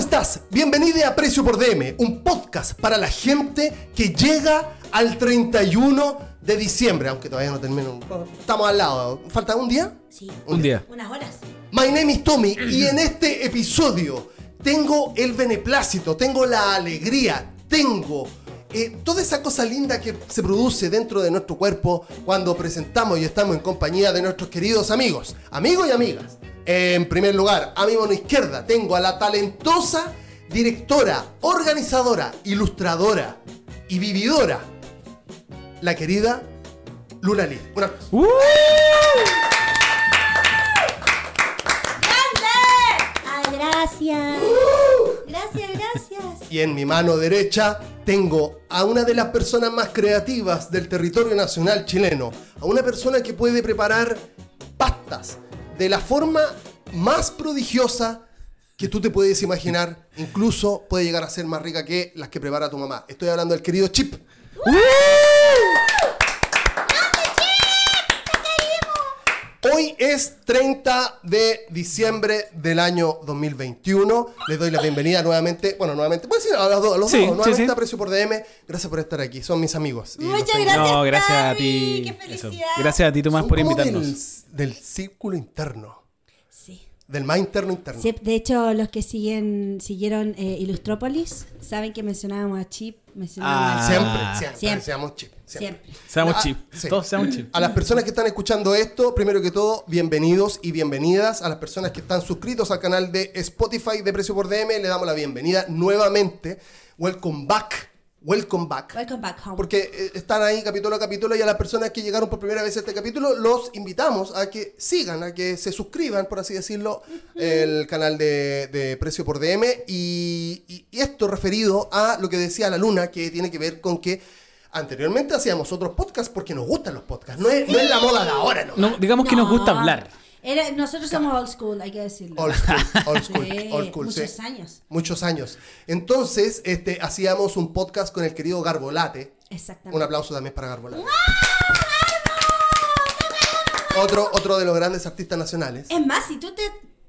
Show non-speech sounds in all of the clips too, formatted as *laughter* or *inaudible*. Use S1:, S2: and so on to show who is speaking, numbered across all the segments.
S1: estás? Bienvenida a Precio por DM, un podcast para la gente que llega al 31 de diciembre, aunque todavía no termino. Estamos al lado. ¿Falta un día?
S2: Sí.
S3: Un día.
S2: Unas horas.
S1: My name is Tommy y en este episodio tengo el beneplácito, tengo la alegría, tengo eh, toda esa cosa linda que se produce dentro de nuestro cuerpo cuando presentamos y estamos en compañía de nuestros queridos amigos, amigos y amigas. En primer lugar, a mi mano izquierda tengo a la talentosa directora, organizadora, ilustradora y vividora, la querida Luna Lee. Un aplauso.
S3: ¡Uh!
S2: ¡Ah, gracias! Gracias, gracias.
S1: Y en mi mano derecha tengo a una de las personas más creativas del territorio nacional chileno, a una persona que puede preparar pastas de la forma más prodigiosa que tú te puedes imaginar, incluso puede llegar a ser más rica que las que prepara tu mamá. Estoy hablando del querido Chip. Hoy es 30 de diciembre del año 2021. Les doy la bienvenida nuevamente. Bueno, nuevamente, puedes decir a los dos, a los
S3: Sí,
S1: dos.
S3: sí,
S1: Nuevamente
S3: sí.
S1: aprecio por DM. Gracias por estar aquí. Son mis amigos. Y
S2: Muchas gracias.
S3: No, gracias a ti.
S2: qué
S3: Eso.
S2: felicidad.
S3: Gracias a ti, Tomás,
S1: Son
S3: por
S1: como
S3: invitarnos.
S1: Del, del círculo interno.
S2: Sí.
S1: Del más interno interno.
S4: Sí, de hecho, los que siguen siguieron eh, Ilustrópolis saben que mencionábamos a Chip, mencionábamos
S3: Ah.
S4: a
S1: Siempre, siempre,
S4: Siempre.
S1: seamos chip. Siempre.
S4: Siempre.
S3: Seamos
S1: Ah,
S3: chip.
S1: sí.
S3: Todos seamos chip.
S1: A las personas que están escuchando esto, primero que todo, bienvenidos y bienvenidas. A las personas que están suscritos al canal de Spotify de Precio por DM, le damos la bienvenida nuevamente. Welcome back. Welcome back.
S4: Welcome back home.
S1: Porque eh, están ahí capítulo a capítulo y a las personas que llegaron por primera vez a este capítulo los invitamos a que sigan, a que se suscriban, por así decirlo, el canal de, de Precio por DM y, y- y esto referido a lo que decía la Luna, que tiene que ver con que anteriormente hacíamos otros podcasts porque nos gustan los podcasts, no es, no es la moda de ahora, ¿no?
S3: No, digamos que nos
S4: No.
S3: gusta hablar.
S4: Era- nosotros somos old school, hay que decirlo.
S1: Old school, old school,
S4: Sí,
S1: old school,
S4: muchos
S1: sí.
S4: años.
S1: Muchos años. Entonces, este, hacíamos un podcast con el querido Garbolate.
S4: Exactamente.
S1: Un aplauso también para Garbolate. Otro, otro de los grandes artistas nacionales.
S4: Es más, si tú te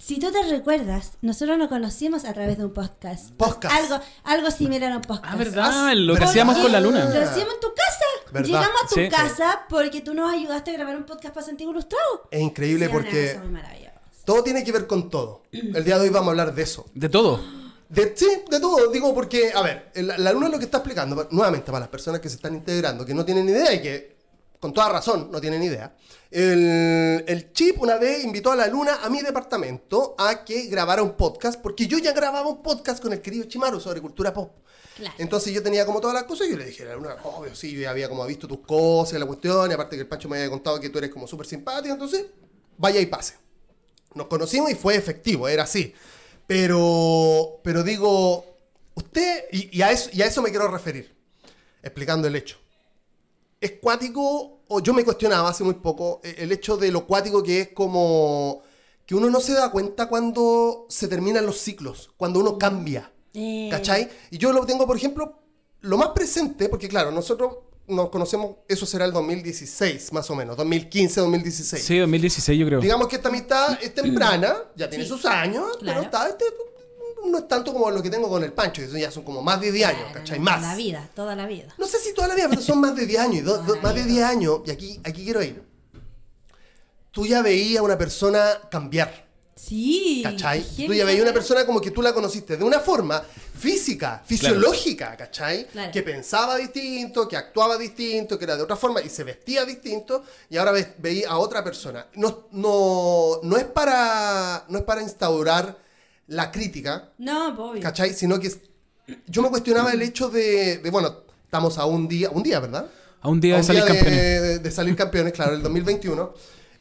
S4: si tú te recuerdas, nosotros nos conocimos a través de un podcast.
S1: Podcast.
S4: Algo, algo similar a un podcast.
S3: Ah, ¿verdad? Lo que hacíamos con la
S4: Lo
S3: luna.
S4: hacíamos en tu casa.
S1: ¿Verdad?
S4: Llegamos a tu
S3: Sí.
S4: casa porque tú nos ayudaste a grabar un podcast para Santiago Ilustrado.
S1: Es increíble
S4: Sí,
S1: porque todo tiene que ver con todo. El día de hoy vamos a hablar de eso.
S3: De todo.
S1: De, sí, de todo. Digo porque, a ver, la luna lo que está explicando, nuevamente para las personas que se están integrando, que no tienen ni idea y que con toda razón no tienen idea. El, el chip una vez invitó a la luna a mi departamento a que grabara un podcast, porque yo ya grababa un podcast con el querido Chimaru sobre cultura pop.
S4: Claro.
S1: Entonces yo tenía como todas las cosas y yo le dije a la luna, obvio, sí, yo ya había como visto tus cosas, la cuestión, y aparte que el Pancho me había contado que tú eres como súper simpático, entonces vaya y pase. Nos conocimos y fue efectivo, era así. Pero, pero digo, usted, y, y a eso, y a eso me quiero referir, explicando el hecho. ¿Es cuático, o yo me cuestionaba hace muy poco, eh, el hecho de lo cuático que es como que uno no se da cuenta cuando se terminan los ciclos, cuando uno cambia.
S4: Eh,
S1: ¿Cachai? Y yo lo tengo, por ejemplo, lo más presente, porque claro, nosotros nos conocemos, eso será el 2016, más o menos, 2015, 2016.
S3: Sí, 2016 yo creo.
S1: Digamos que esta amistad es temprana, ya tiene
S4: Sí.
S1: sus años,
S4: Claro.
S1: pero está, este, no es tanto como lo que tengo con el Pancho, eso ya son como más de 10 años,
S4: claro,
S1: ¿cachai?
S4: Toda
S1: Más.
S4: la vida, toda la vida.
S1: No sé si toda la vida, pero son más de 10 años, do- do-
S4: Toda
S1: más de
S4: vida.
S1: 10 años, y aquí, aquí quiero ir. Tú ya veías a una persona cambiar.
S4: Sí.
S1: ¿Cachai? Tú ya veías una persona como que tú la conociste de una forma física, fisiológica, ¿cachai?
S4: Claro.
S1: Que pensaba distinto, que actuaba distinto, que era de otra forma y se vestía distinto y ahora ves, veía a otra persona. No, no, no, es para, no es para instaurar la crítica,
S4: No, obvio.
S1: ¿cachai? Sino que es- yo me cuestionaba el hecho de, de, bueno, estamos a un día, un día, ¿verdad?
S3: A un día
S1: A
S3: de salir campeones.
S1: De, de salir campeones, claro, el 2021.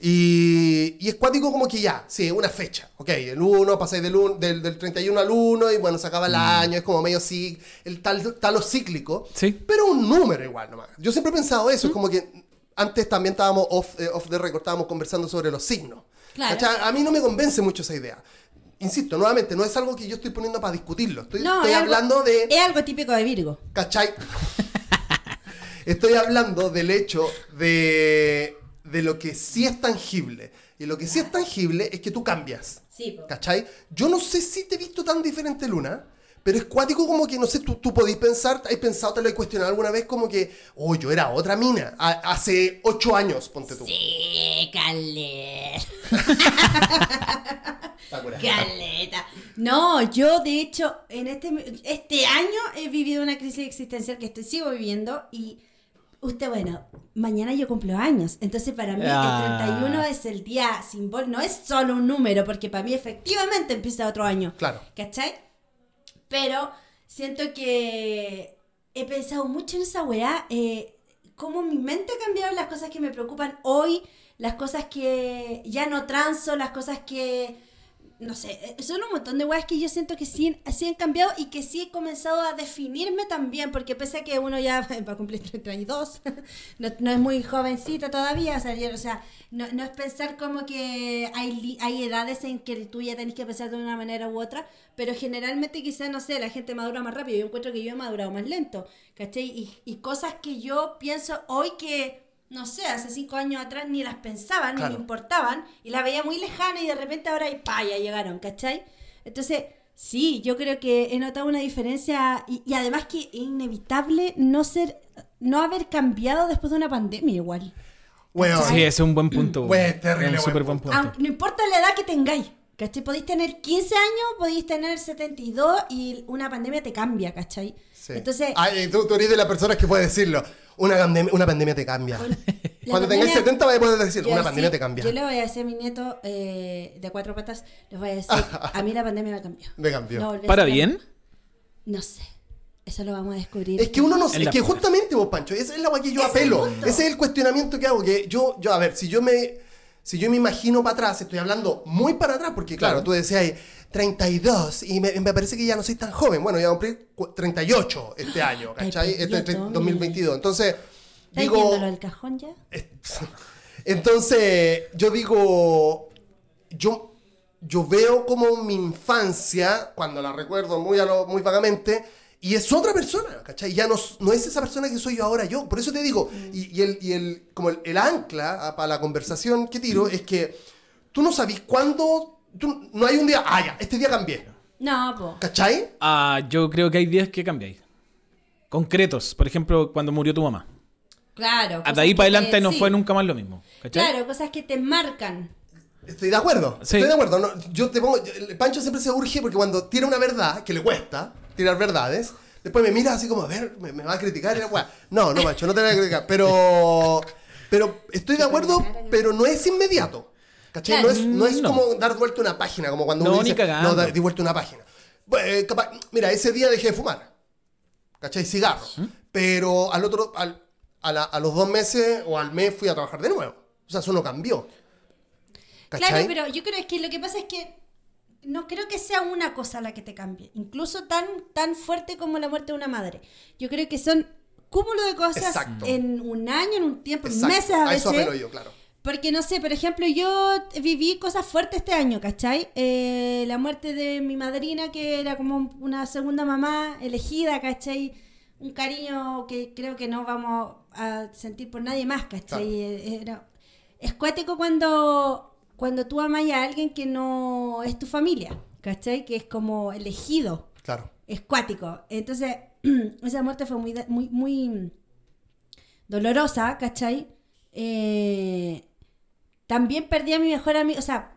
S1: Y, y es cuático como que ya, sí, una fecha. Ok, el 1, pasáis del, un- del, del 31 al 1 y bueno, se acaba el año, es como medio así, el tal, talo cíclico.
S3: Sí.
S1: Pero un número igual nomás. Yo siempre he pensado eso, es como que antes también estábamos off, eh, off the record, estábamos conversando sobre los signos.
S4: Claro.
S1: A mí no me convence mucho esa idea. Insisto, nuevamente, no es algo que yo estoy poniendo para discutirlo. Estoy,
S4: No,
S1: estoy
S4: es algo-
S1: hablando de...
S4: Es algo típico de Virgo.
S1: ¿Cachai? *laughs* Estoy hablando del hecho de, de lo que sí es tangible. Y lo que sí es tangible es que tú cambias.
S2: Sí, po.
S1: ¿Cachai? Yo no sé si te he visto tan diferente, Luna. Pero es cuático como que, no sé, tú, tú podís pensar, ¿has pensado, te lo he cuestionado alguna vez como que, oh, yo era otra mina, a- hace ocho años, ponte tú.
S2: Sí, caleta. Caleta.
S4: No, yo de hecho en este, este año he vivido una crisis existencial que estoy, sigo viviendo y usted, bueno, mañana yo cumplo años, entonces para mí
S3: Ah.
S4: el 31 es el día simbólico, no es solo un número, porque para mí efectivamente empieza otro año.
S1: Claro.
S4: ¿Cachai? Pero siento que he pensado mucho en esa weá, eh, cómo mi mente ha cambiado las cosas que me preocupan hoy, las cosas que ya no transo, las cosas que, no sé, eh, son un montón de weas que yo siento que sí, sí han cambiado y que sí he comenzado a definirme también, porque pese a que uno ya *laughs* va a cumplir 32, *laughs* no, no es muy jovencita todavía, o sea, o sea, no, no es pensar como que hay, hay edades en que tú ya tenés que pensar de una manera u otra, pero generalmente quizás, no sé, la gente madura más rápido, yo encuentro que yo he madurado más lento, ¿cachai? Y, y cosas que yo pienso hoy que, no sé, hace cinco años atrás ni las pensaba, ni
S1: Claro.
S4: me importaban, y las veía muy lejanas y de repente ahora, y pa, ya llegaron, ¿cachai? Entonces... Sí, yo creo que he notado una diferencia y, y además que es inevitable no ser, no haber cambiado después de una pandemia igual.
S1: Weón.
S3: Sí, ese es un buen punto.
S1: Bueno, terrible
S3: un
S1: buen punto.
S3: punto.
S4: Aunque no importa la edad que tengáis, ¿cachai? Podéis tener 15 años, podéis tener 72 y una pandemia te cambia, ¿cachai?
S1: Sí.
S4: Entonces,
S1: Ay, tú, tú eres de las personas que puede decirlo. Una, pandemia- una pandemia te cambia.
S4: la
S1: Cuando tengáis
S4: pandemia-
S1: 70 vais a poder decir, una
S4: sí,
S1: pandemia te cambia.
S4: Yo le voy a decir a mi nieto eh, de cuatro patas, les voy a decir, *laughs* a mí la pandemia me cambió.
S1: Me cambió.
S4: No
S3: ¿Para bien?
S4: No sé. Eso lo vamos a descubrir.
S1: Es que uno no sé, es que justamente vos, Pancho, esa es la guay que yo
S4: Ese es el
S1: apelo. Ese es el cuestionamiento que hago. Que yo, yo, a ver, si yo me, si yo me imagino para atrás, estoy hablando muy para atrás, porque claro,
S3: Claro.
S1: tú decías ahí, 32, y me, me parece que ya no soy tan joven. Bueno, ya voy a cumplir cu- 38 este año, ¿cachai?
S4: Ay,
S1: Este es
S4: perdió,
S1: 2022. Entonces,
S4: ¿Estás
S1: digo.
S4: del cajón ya? *laughs*
S1: Entonces, yo digo, yo, yo veo como mi infancia, cuando la recuerdo muy, a lo- muy vagamente, y es otra persona, ¿cachai? Ya no, no es esa persona que soy yo ahora yo. Por eso te digo, y, y el, y el, como el, el ancla a- para la conversación que tiro es que tú no sabes cuándo, tú- no hay un día, ah, ya, este día cambié,
S4: No, po.
S1: ¿cachai?
S3: Ah, yo creo que hay días que cambiáis. Concretos. Por ejemplo, cuando murió tu mamá.
S4: Claro.
S3: De
S4: cosas
S3: ahí para
S4: te-
S3: adelante no
S4: sí.
S3: fue nunca más lo mismo. ¿Cachai?
S4: Claro, cosas que te marcan.
S1: Estoy de acuerdo.
S3: Sí.
S1: Estoy de acuerdo. No, yo te pongo. yo- Pancho siempre se urge porque cuando tira una verdad, que le cuesta tirar verdades, después me mira así como, a ver, me, me va a criticar. Y la weá. no, no, Pancho, no te voy a criticar. Pero. Pero estoy de acuerdo, pero no es inmediato. No es, no es
S3: No.
S1: como dar vuelta una página, como cuando
S3: No,
S1: uno
S3: ni
S1: dice,
S3: cagando.
S1: no, da- di vuelta una página. Bueno, eh, capaz- mira, ese día dejé de fumar. ¿Cachai? Cigarro. Pero al otro, al- a, la- a los dos meses o al mes fui a trabajar de nuevo. O sea, eso no cambió. ¿Cachai?
S4: Claro, pero yo creo que lo que pasa es que no creo que sea una cosa la que te cambie, incluso tan, tan fuerte como la muerte de una madre. Yo creo que son cúmulo de cosas
S1: Exacto.
S4: en un año, en un tiempo, en meses a
S1: a eso
S4: veces.
S1: yo, claro.
S4: Porque no sé, por ejemplo, yo viví cosas fuertes este año, ¿cachai? Eh, la muerte de mi madrina, que era como una segunda mamá elegida, ¿cachai? Un cariño que creo que no vamos a sentir por nadie más, ¿cachai? Eh, Era, es cuático cuando, cuando tú amas a alguien que no es tu familia, ¿cachai? Que es como elegido
S1: Claro.
S4: es cuático. Entonces, *clears throat* esa muerte fue muy, muy, muy dolorosa, ¿cachai? Eh, también perdí a mi mejor amigo, o sea,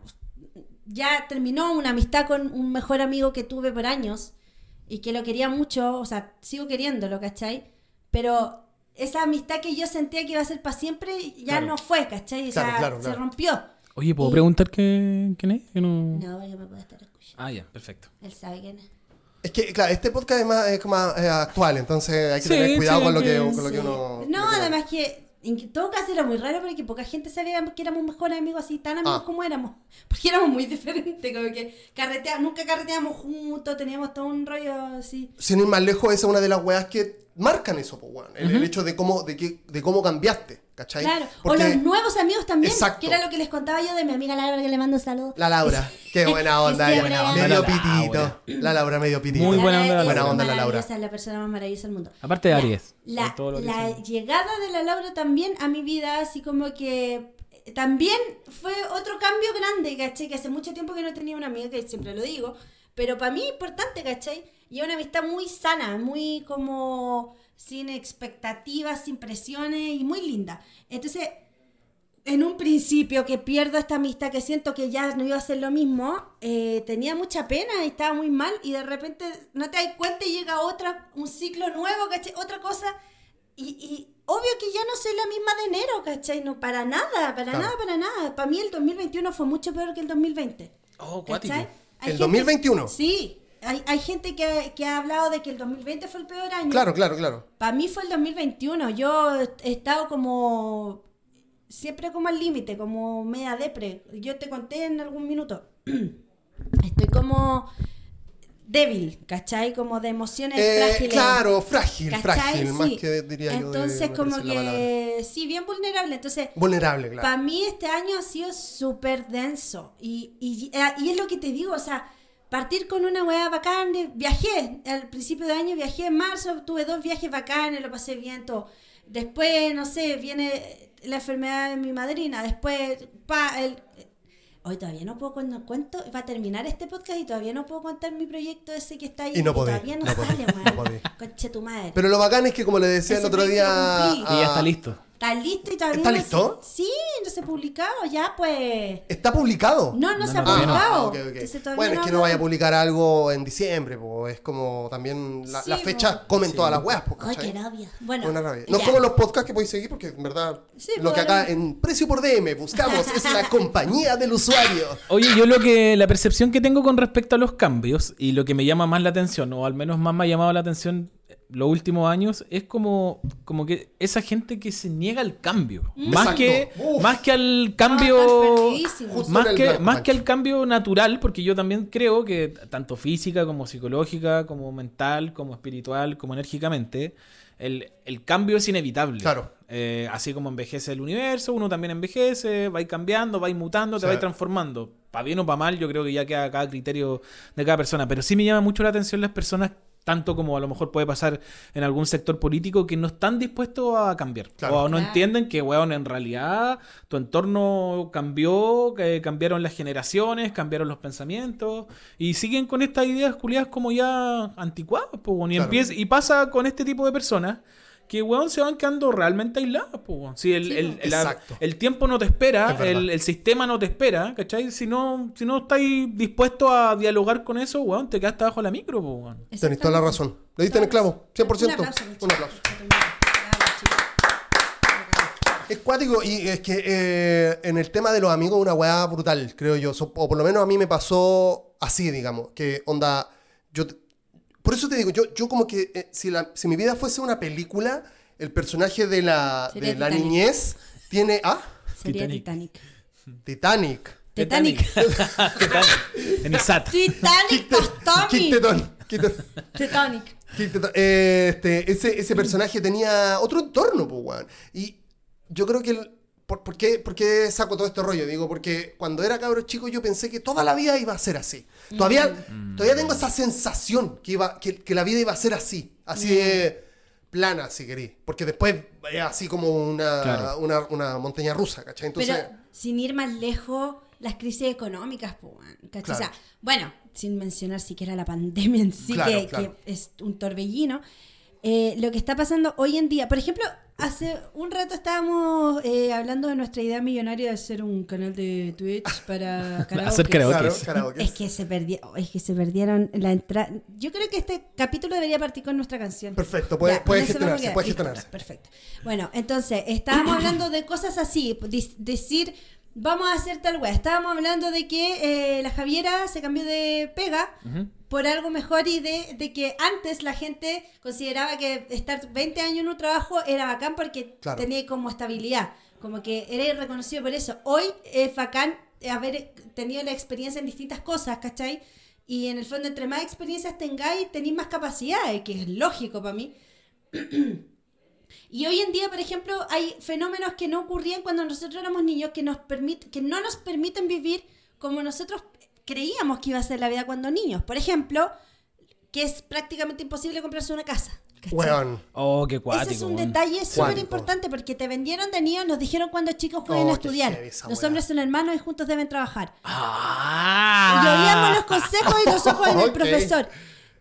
S4: ya terminó una amistad con un mejor amigo que tuve por años y que lo quería mucho, o sea, sigo queriéndolo, ¿cachai? Pero esa amistad que yo sentía que iba a ser para siempre ya
S1: Claro.
S4: no fue, ¿cachai? O sea,
S1: Claro, claro,
S4: se rompió.
S3: Oye, ¿puedo
S4: Y-
S3: preguntar qué- quién es? Que no...
S4: No, porque me puede estar escuchando.
S3: Ah, ya, perfecto.
S4: Él sabe quién es.
S1: Es que, claro, este podcast es más, es más eh, actual, entonces hay que
S3: Sí,
S1: tener cuidado
S3: sí,
S1: con, lo
S3: que-
S1: con lo que
S4: Sí.
S1: uno. lo
S4: No,
S1: que
S4: además que en todo caso era muy raro porque poca gente sabía que éramos mejores amigos así, tan amigos
S1: Ah.
S4: como éramos. *laughs* Porque éramos muy diferentes, como que carretea, nunca carreteábamos juntos, teníamos todo un rollo así.
S1: Sin ir más lejos, esa es una de las weas que marcan eso, pues, weón. El, el hecho de cómo, de, que, de cómo cambiaste, ¿cachai?
S4: Claro,
S1: Porque-
S4: o los nuevos amigos también,
S1: Exacto.
S4: que era lo que les contaba yo de mi amiga Laura que le mando saludos.
S1: La Laura, *laughs* qué buena onda.
S4: Siempre
S3: Buena onda,
S1: medio
S3: la
S1: pitito.
S3: Laura.
S1: La Laura medio pitito.
S3: Muy buena onda la
S1: Buena onda la Laura.
S4: Es la persona más maravillosa del mundo.
S3: Aparte de Aries.
S4: La,
S3: todo lo que
S4: la llegada de la Laura también a mi vida, así como que también fue otro cambio grande, ¿cachai? Que hace mucho tiempo que no tenía una amiga, que siempre lo digo, pero para mí es importante, ¿cachai? Y es una amistad muy sana, muy como sin expectativas, sin presiones y muy linda. Entonces, en un principio que pierdo esta amistad, que siento que ya no iba a ser lo mismo, eh, tenía mucha pena y estaba muy mal y de repente no te das cuenta y llega otra, un ciclo nuevo, ¿cachai? Otra cosa y, y obvio que ya no soy la misma de enero, ¿cachai? No, para nada, para
S1: Claro.
S4: nada, para nada. Para mí el 2021 fue mucho peor que el 2020.
S3: Oh.
S4: ¿cachai?
S1: ¿El
S4: gente-
S1: 2021?
S4: Sí. Hay, hay gente que, que ha hablado de que el 2020 fue el peor año.
S1: Claro, claro, claro.
S4: Para mí fue el 2021. Yo he estado como. Siempre como al límite, como media depre. Yo te conté en algún minuto. *clears throat* Estoy como débil, ¿cachai? Como de emociones
S1: Eh,
S4: frágiles.
S1: claro, frágil,
S4: ¿Cachai?
S1: frágil, más
S4: Sí.
S1: que diría yo. de-
S4: Entonces, como que. Sí, bien vulnerable. Entonces,
S1: Vulnerable, claro.
S4: para mí este año ha sido súper denso. Y, y, eh, y es lo que te digo, o sea, partir con una weá bacán. de- viajé, al principio de año viajé en marzo, tuve dos viajes bacanes, lo pasé bien todo. Después, no sé, viene la enfermedad de mi madrina. Después, pa, el... Hoy todavía no puedo cuando cuento, va a terminar este podcast y todavía no puedo contar mi proyecto ese que está ahí.
S1: Y no podés,
S4: Todavía no,
S1: no podés,
S4: sale,
S1: no podés.
S4: Conche tu madre.
S1: Pero lo bacán es que, como le decía el otro día.
S3: Y ya está listo.
S4: Está listo y todavía
S1: ¿Está
S4: no
S1: listo?
S4: se- Sí, no se ha publicado ya, pues.
S1: ¿Está publicado?
S4: No, no, se ha
S3: no,
S4: publicado.
S1: Ah, Bueno, es que no vaya a publicar algo en diciembre, pues es como también la,
S4: Sí,
S1: la fecha
S4: po.
S1: comen todas las weas, pues,
S4: Ay, qué rabia. Bueno,
S1: Una rabia. No como los podcasts que podéis seguir, porque en verdad
S4: Sí,
S1: lo que
S4: bueno.
S1: acá en Precio por DM buscamos es la compañía del usuario.
S3: Oye, yo lo que la percepción que tengo con respecto a los cambios y lo que me llama más la atención, o al menos más me ha llamado la atención los últimos años, es como, como que esa gente que se niega al cambio. Más
S1: Exacto.
S3: que,
S1: Uf.
S3: más que al
S4: Ah,
S3: cambio. más que, más que al cambio natural, porque yo también creo que tanto física como psicológica, como mental, como espiritual, como enérgicamente, el, el cambio es inevitable.
S1: Claro.
S3: Eh, así como envejece el universo, uno también envejece, va cambiando, va mutando, te va transformando. Para bien o para mal, yo creo que ya queda a cada criterio de cada persona. Pero sí me llama mucho la atención las personas, tanto como a lo mejor puede pasar en algún sector político, que no están dispuestos a cambiar.
S1: Claro.
S3: O no
S4: Claro.
S3: entienden que, weón, en realidad tu entorno cambió, que cambiaron las generaciones, cambiaron los pensamientos, y siguen con estas ideas culiadas como ya anticuadas, pues, weón. y,
S1: Claro.
S3: empieza- y pasa con este tipo de personas que, weón, se van quedando realmente aisladas, pues, weón. Si el,
S4: Sí,
S3: el- la- el tiempo no te espera,
S1: Es
S3: el, el sistema no te espera, ¿cachai? Si no, si no estáis dispuestos a dialogar con eso, weón, te quedaste abajo de la micro, pues, weón.
S1: Tenéis toda la razón. Le diste en el clavo, 100%.
S4: Un aplauso.
S1: Un aplauso. Es cuático y es que eh, en el tema de los amigos una weá brutal, creo yo. So- o por lo menos a mí me pasó así, digamos. Que onda. Yo, por eso te digo, yo, yo como que eh, si, la, si mi vida fuese una película, el personaje de la, de la
S4: Titanic.
S1: niñez tiene. Ah,
S4: Sería
S3: Titanic.
S4: Titanic.
S1: Titanic.
S4: Titanic.
S3: Titanic. *laughs* en.
S4: Titanic.
S1: Kick Tetón.
S4: Titanic.
S1: Tetón. Eh, este, ese, ese personaje tenía otro entorno, pues, weón. Y yo creo que. el- por, por qué, por qué saco todo este rollo? Digo, porque cuando era cabro chico yo pensé que toda la vida iba a ser así. Todavía,
S3: Mm.
S1: todavía tengo esa sensación que, iba, que, que la vida iba a ser así. Así de plana, si querís. Porque después es así como una,
S3: Claro.
S1: una, una montaña rusa, ¿cachai? Entonces.
S4: Pero sin ir más lejos, las crisis económicas, ¿cachai?
S1: Claro.
S4: O sea, bueno, sin mencionar siquiera la pandemia en sí,
S1: Claro,
S4: que,
S1: claro.
S4: que es un torbellino. eh, lo que está pasando hoy en día, por ejemplo, hace un rato estábamos eh, hablando de nuestra idea millonaria de hacer un canal de Twitch para *laughs* karaoke.
S3: Hacer karaoke.
S1: Claro,
S3: es.
S4: que se perdió, es que se perdieron la entrada. Yo creo que este capítulo debería partir con nuestra canción.
S1: Perfecto, puede,
S4: Ya,
S1: puede gestionarse, puede.
S4: Perfecto. Bueno, entonces, estábamos hablando de cosas así, decir, vamos a hacer tal weá. Estábamos hablando de que eh, la Javiera se cambió de pega por algo mejor y de, de que antes la gente consideraba que estar 20 años en un trabajo era bacán porque
S1: Claro.
S4: tenía como estabilidad, como que era reconocido por eso. Hoy es bacán haber tenido la experiencia en distintas cosas, ¿cachai? Y en el fondo, entre más experiencias tengáis, tenéis más capacidades, que es lógico para mí. *clears throat* Y hoy en día, por ejemplo, hay fenómenos que no ocurrían cuando nosotros éramos niños que, nos permit- que no nos permiten vivir como nosotros creíamos que iba a ser la vida cuando niños. Por ejemplo, que es prácticamente imposible comprarse una casa.
S1: Weón.
S3: Oh, qué cuático.
S4: Ese es un
S3: weón.
S4: detalle súper importante porque te vendieron de niños, nos dijeron cuando chicos pueden
S1: Oh,
S4: estudiar. Los
S1: weá.
S4: hombres son hermanos y juntos deben trabajar.
S3: Ah.
S4: Y oíamos los consejos y los ojos del profesor.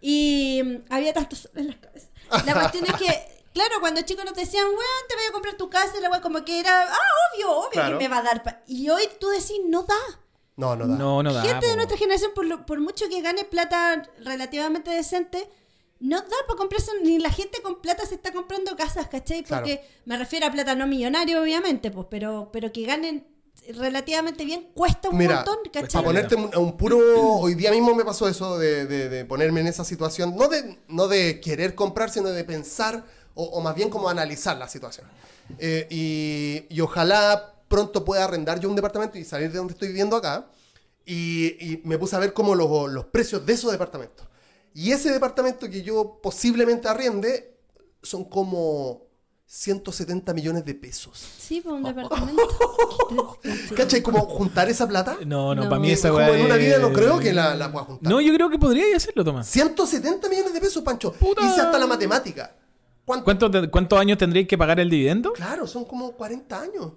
S4: Y mm, había tantos en las cabezas. La cuestión es que, *laughs* claro, cuando chicos nos decían, weón, te voy a comprar tu casa, la weá como que era, ah, obvio, obvio
S1: Claro.
S4: que me va a dar. pa-". Y hoy tú decís, no da.
S1: No, no da.
S3: No, no da.
S4: Gente de nuestra generación, por, lo- por mucho que gane plata relativamente decente, no da para comprarse, ni la gente con plata se está comprando casas, ¿cachai?
S1: Claro.
S4: Porque me refiero a plata no millonario, obviamente, pues, pero, pero que ganen relativamente bien cuesta un
S1: Mira,
S4: montón,
S1: para
S4: ¿cachai?
S1: ponerte un, a un puro. Hoy día mismo me pasó eso de, de- de ponerme en esa situación. No de, no de querer comprar, sino de pensar, o, o más bien como analizar la situación. Eh, y, y ojalá pronto pueda arrendar yo un departamento y salir de donde estoy viviendo acá. Y, y me puse a ver como los, los precios de esos departamentos. Y ese departamento que yo posiblemente arriende son como 170 millones de pesos.
S4: Sí, pues un departamento. *laughs*
S1: ¿Cachai? Como juntar esa plata.
S3: No, no,
S4: No.
S3: para mí esa
S1: como
S3: weá
S1: en una vida no creo que la, la pueda juntar.
S3: No, yo creo que podría hacerlo, Tomás.
S1: 170 millones de pesos, Pancho.
S3: Puta.
S1: Hice hasta la matemática. ¿Cuánto?
S3: ¿Cuántos, ¿Cuántos años tendréis que pagar el dividendo?
S1: Claro, son como 40 años.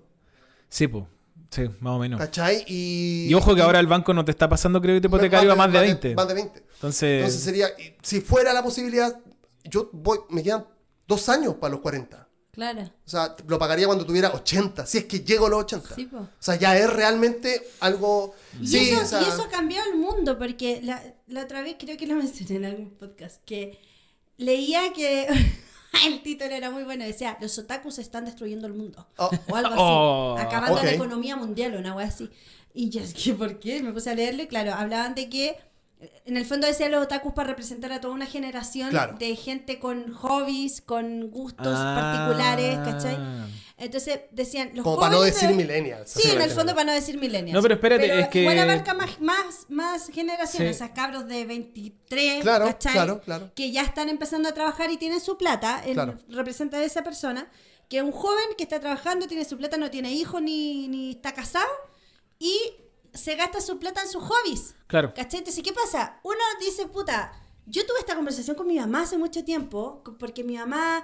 S3: Sí, pues. Sí, más o menos.
S1: ¿Cachai? Y,
S3: Y ojo que ahora el banco no te está pasando crédito hipotecario a más de 20.
S1: Más de 20.
S3: Entonces,
S1: Entonces sería, si fuera la posibilidad, yo voy, me quedan dos años para los 40.
S4: Claro.
S1: O sea, lo pagaría cuando tuviera 80, si es que llego a los 80.
S4: Sí, po.
S1: O sea, ya es realmente algo...
S4: Y,
S1: sí,
S4: eso,
S1: o sea,
S4: y eso ha cambiado el mundo, porque la, la otra vez creo que lo mencioné en algún podcast, que leía que *laughs* *laughs* el título era muy bueno, decía, los otakus están destruyendo el mundo.
S1: Oh.
S4: O algo así,
S3: Oh.
S4: acabando la economía mundial, una wea así. Y yo, es *laughs* que, ¿por qué? Me puse a leerlo y claro, hablaban de que en el fondo decían los otakus para representar a toda una generación
S1: Claro.
S4: de gente con hobbies, con gustos
S3: Ah.
S4: particulares, ¿cachai? Entonces decían, los
S1: como para no decir
S4: de-
S1: millennials.
S4: Sí, en el fondo para no decir millennials.
S3: No, pero espérate, es que-
S4: Igual abarca más, más, más generaciones,
S3: Sí.
S4: sea, cabros de 23,
S1: Claro,
S4: ¿cachai?
S1: claro, claro.
S4: Que ya están empezando a trabajar y tienen su plata, él
S1: Claro.
S4: representa a esa persona, que es un joven que está trabajando, tiene su plata, no tiene hijos ni, ni está casado, y se gasta su plata en sus hobbies.
S3: Claro.
S4: ¿Cachai? Entonces, ¿qué pasa? Uno dice, puta, yo tuve esta conversación con mi mamá hace mucho tiempo, porque mi mamá,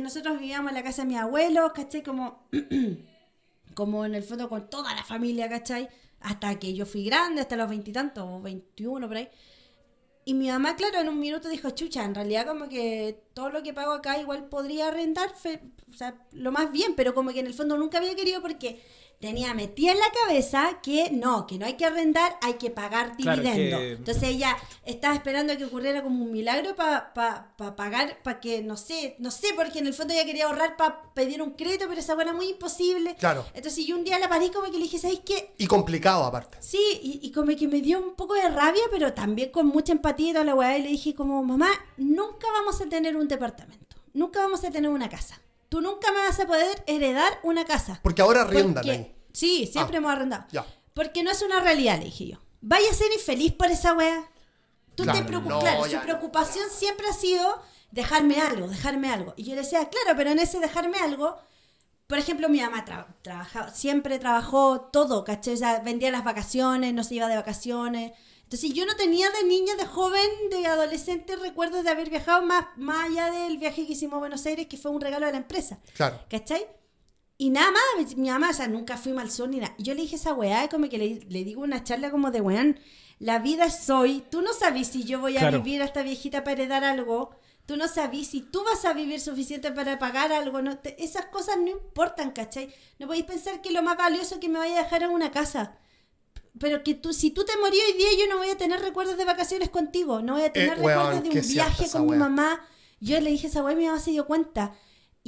S4: nosotros vivíamos en la casa de mi abuelo, ¿cachai? Como, *clears throat* como en el fondo con toda la familia, ¿cachai? Hasta que yo fui grande, hasta los veintitantos, o veintiuno por ahí. Y mi mamá, claro, en un minuto dijo, chucha, en realidad como que todo lo que pago acá igual podría arrendar, o sea, lo más bien, pero como que en el fondo nunca había querido porque tenía metida en la cabeza que no, que no hay que arrendar, hay que pagar
S3: Claro,
S4: dividendo.
S3: que-
S4: Entonces ella estaba esperando que ocurriera como un milagro para pagar, para que, no sé, no sé, porque en el fondo ella quería ahorrar para pedir un crédito, pero esa era muy imposible.
S1: Claro.
S4: Entonces yo un día la paré como que le dije, ¿sabes qué?
S1: Y complicado aparte.
S4: Sí, y, y como que me dio un poco de rabia, pero también con mucha empatía y toda la weá. Y le dije como, mamá, nunca vamos a tener un departamento. Nunca vamos a tener una casa. Tú nunca me vas a poder heredar una casa.
S1: Porque ahora arriendan
S4: Porque-
S1: ahí.
S4: Sí, siempre
S1: Ah,
S4: hemos arrendado.
S1: ya.
S4: Porque no es una realidad, le dije yo. Vaya a ser infeliz por esa weá. Tú
S1: Claro,
S4: te preocupas.
S1: no,
S4: claro, su
S1: no.
S4: preocupación siempre ha sido dejarme algo, dejarme algo. Y yo le decía, claro, pero en ese dejarme algo, por ejemplo, mi mamá tra- trabajaba, siempre trabajó todo, ¿cachai? Vendía las vacaciones, no se iba de vacaciones. Entonces yo no tenía de niña, de joven, de adolescente recuerdos de haber viajado más, más allá del viaje que hicimos a Buenos Aires, que fue un regalo de la empresa.
S1: Claro.
S4: ¿Cachai? Y nada más, mi mamá, o sea, nunca fuimos al sur ni nada. Yo le dije a esa weá, como que le, le digo una charla como de weón, la vida es hoy, tú no sabes si yo voy a
S3: Claro.
S4: vivir a esta viejita para heredar algo, tú no sabes si tú vas a vivir suficiente para pagar algo, no te- esas cosas no importan, ¿cachai? No podéis pensar que lo más valioso que me vaya a dejar es una casa. Pero que tú, si tú te morí hoy día, yo no voy a tener recuerdos de vacaciones contigo, no voy a tener
S1: Eh, weón,
S4: recuerdos de un viaje con mi mamá. Yo le dije a esa weá y mi mamá se dio cuenta.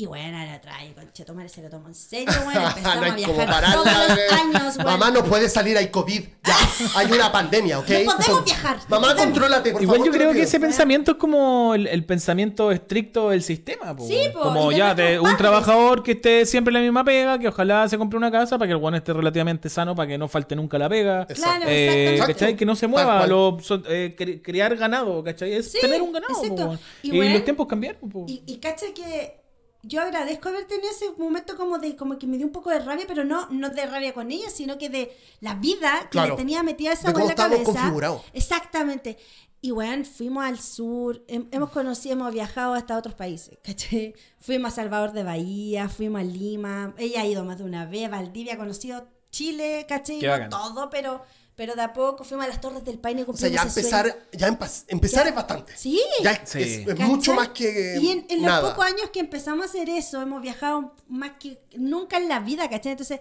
S4: Y bueno, la trae, concha, tu madre se lo tomó en serio, bueno, *laughs* empezamos
S1: No
S4: a
S1: como
S4: viajar todos los años.
S1: Mamá no puede salir, hay COVID. Ya, *laughs* hay una pandemia, ¿ok?
S4: No podemos
S1: Con-
S4: viajar, no
S1: Mamá,
S4: podemos.
S1: contrólate, por
S3: Igual
S1: favor.
S3: yo creo que ese pensamiento es como el, el pensamiento estricto del sistema. po.
S4: Sí, po,
S3: como
S4: y
S3: ya de un
S4: padres.
S3: trabajador que esté siempre en la misma pega, que ojalá se compre una casa para que el guano esté relativamente sano, para que no falte nunca la pega.
S4: Claro,
S3: Eh. ¿cachai? Que no se mueva,
S1: cual.
S3: lo, so- eh, criar ganado, ¿cachai? Es
S4: Sí,
S3: tener un ganado.
S4: Y
S3: Y,
S4: bueno,
S3: los tiempos cambiaron. po.
S4: Y, y cacha que yo agradezco haber tenido ese momento como de como que me dio un poco de rabia, pero no, no de rabia con ella, sino que de la vida que
S1: Claro.
S4: le tenía metida esa weá en la cabeza. Exactamente. Y weón, fuimos al sur, hem- hemos conocido, hemos viajado hasta otros países, ¿cachai? Fuimos a Salvador de Bahía, fuimos a Lima, ella ha ido más de una vez, Valdivia, ha conocido Chile, ¿cachai?
S3: Qué
S4: No todo, pero, pero de a poco fuimos a las Torres del Paine,
S1: O sea, ya empezar,
S4: sueño.
S1: ya empa- empezar
S4: Ya.
S1: es bastante.
S4: Sí.
S1: Ya es,
S3: Sí.
S1: es- es
S4: ¿Cachai?
S1: mucho más que
S4: Y en, en los pocos años que empezamos a hacer eso, hemos viajado más que nunca en la vida, ¿cachai? Entonces,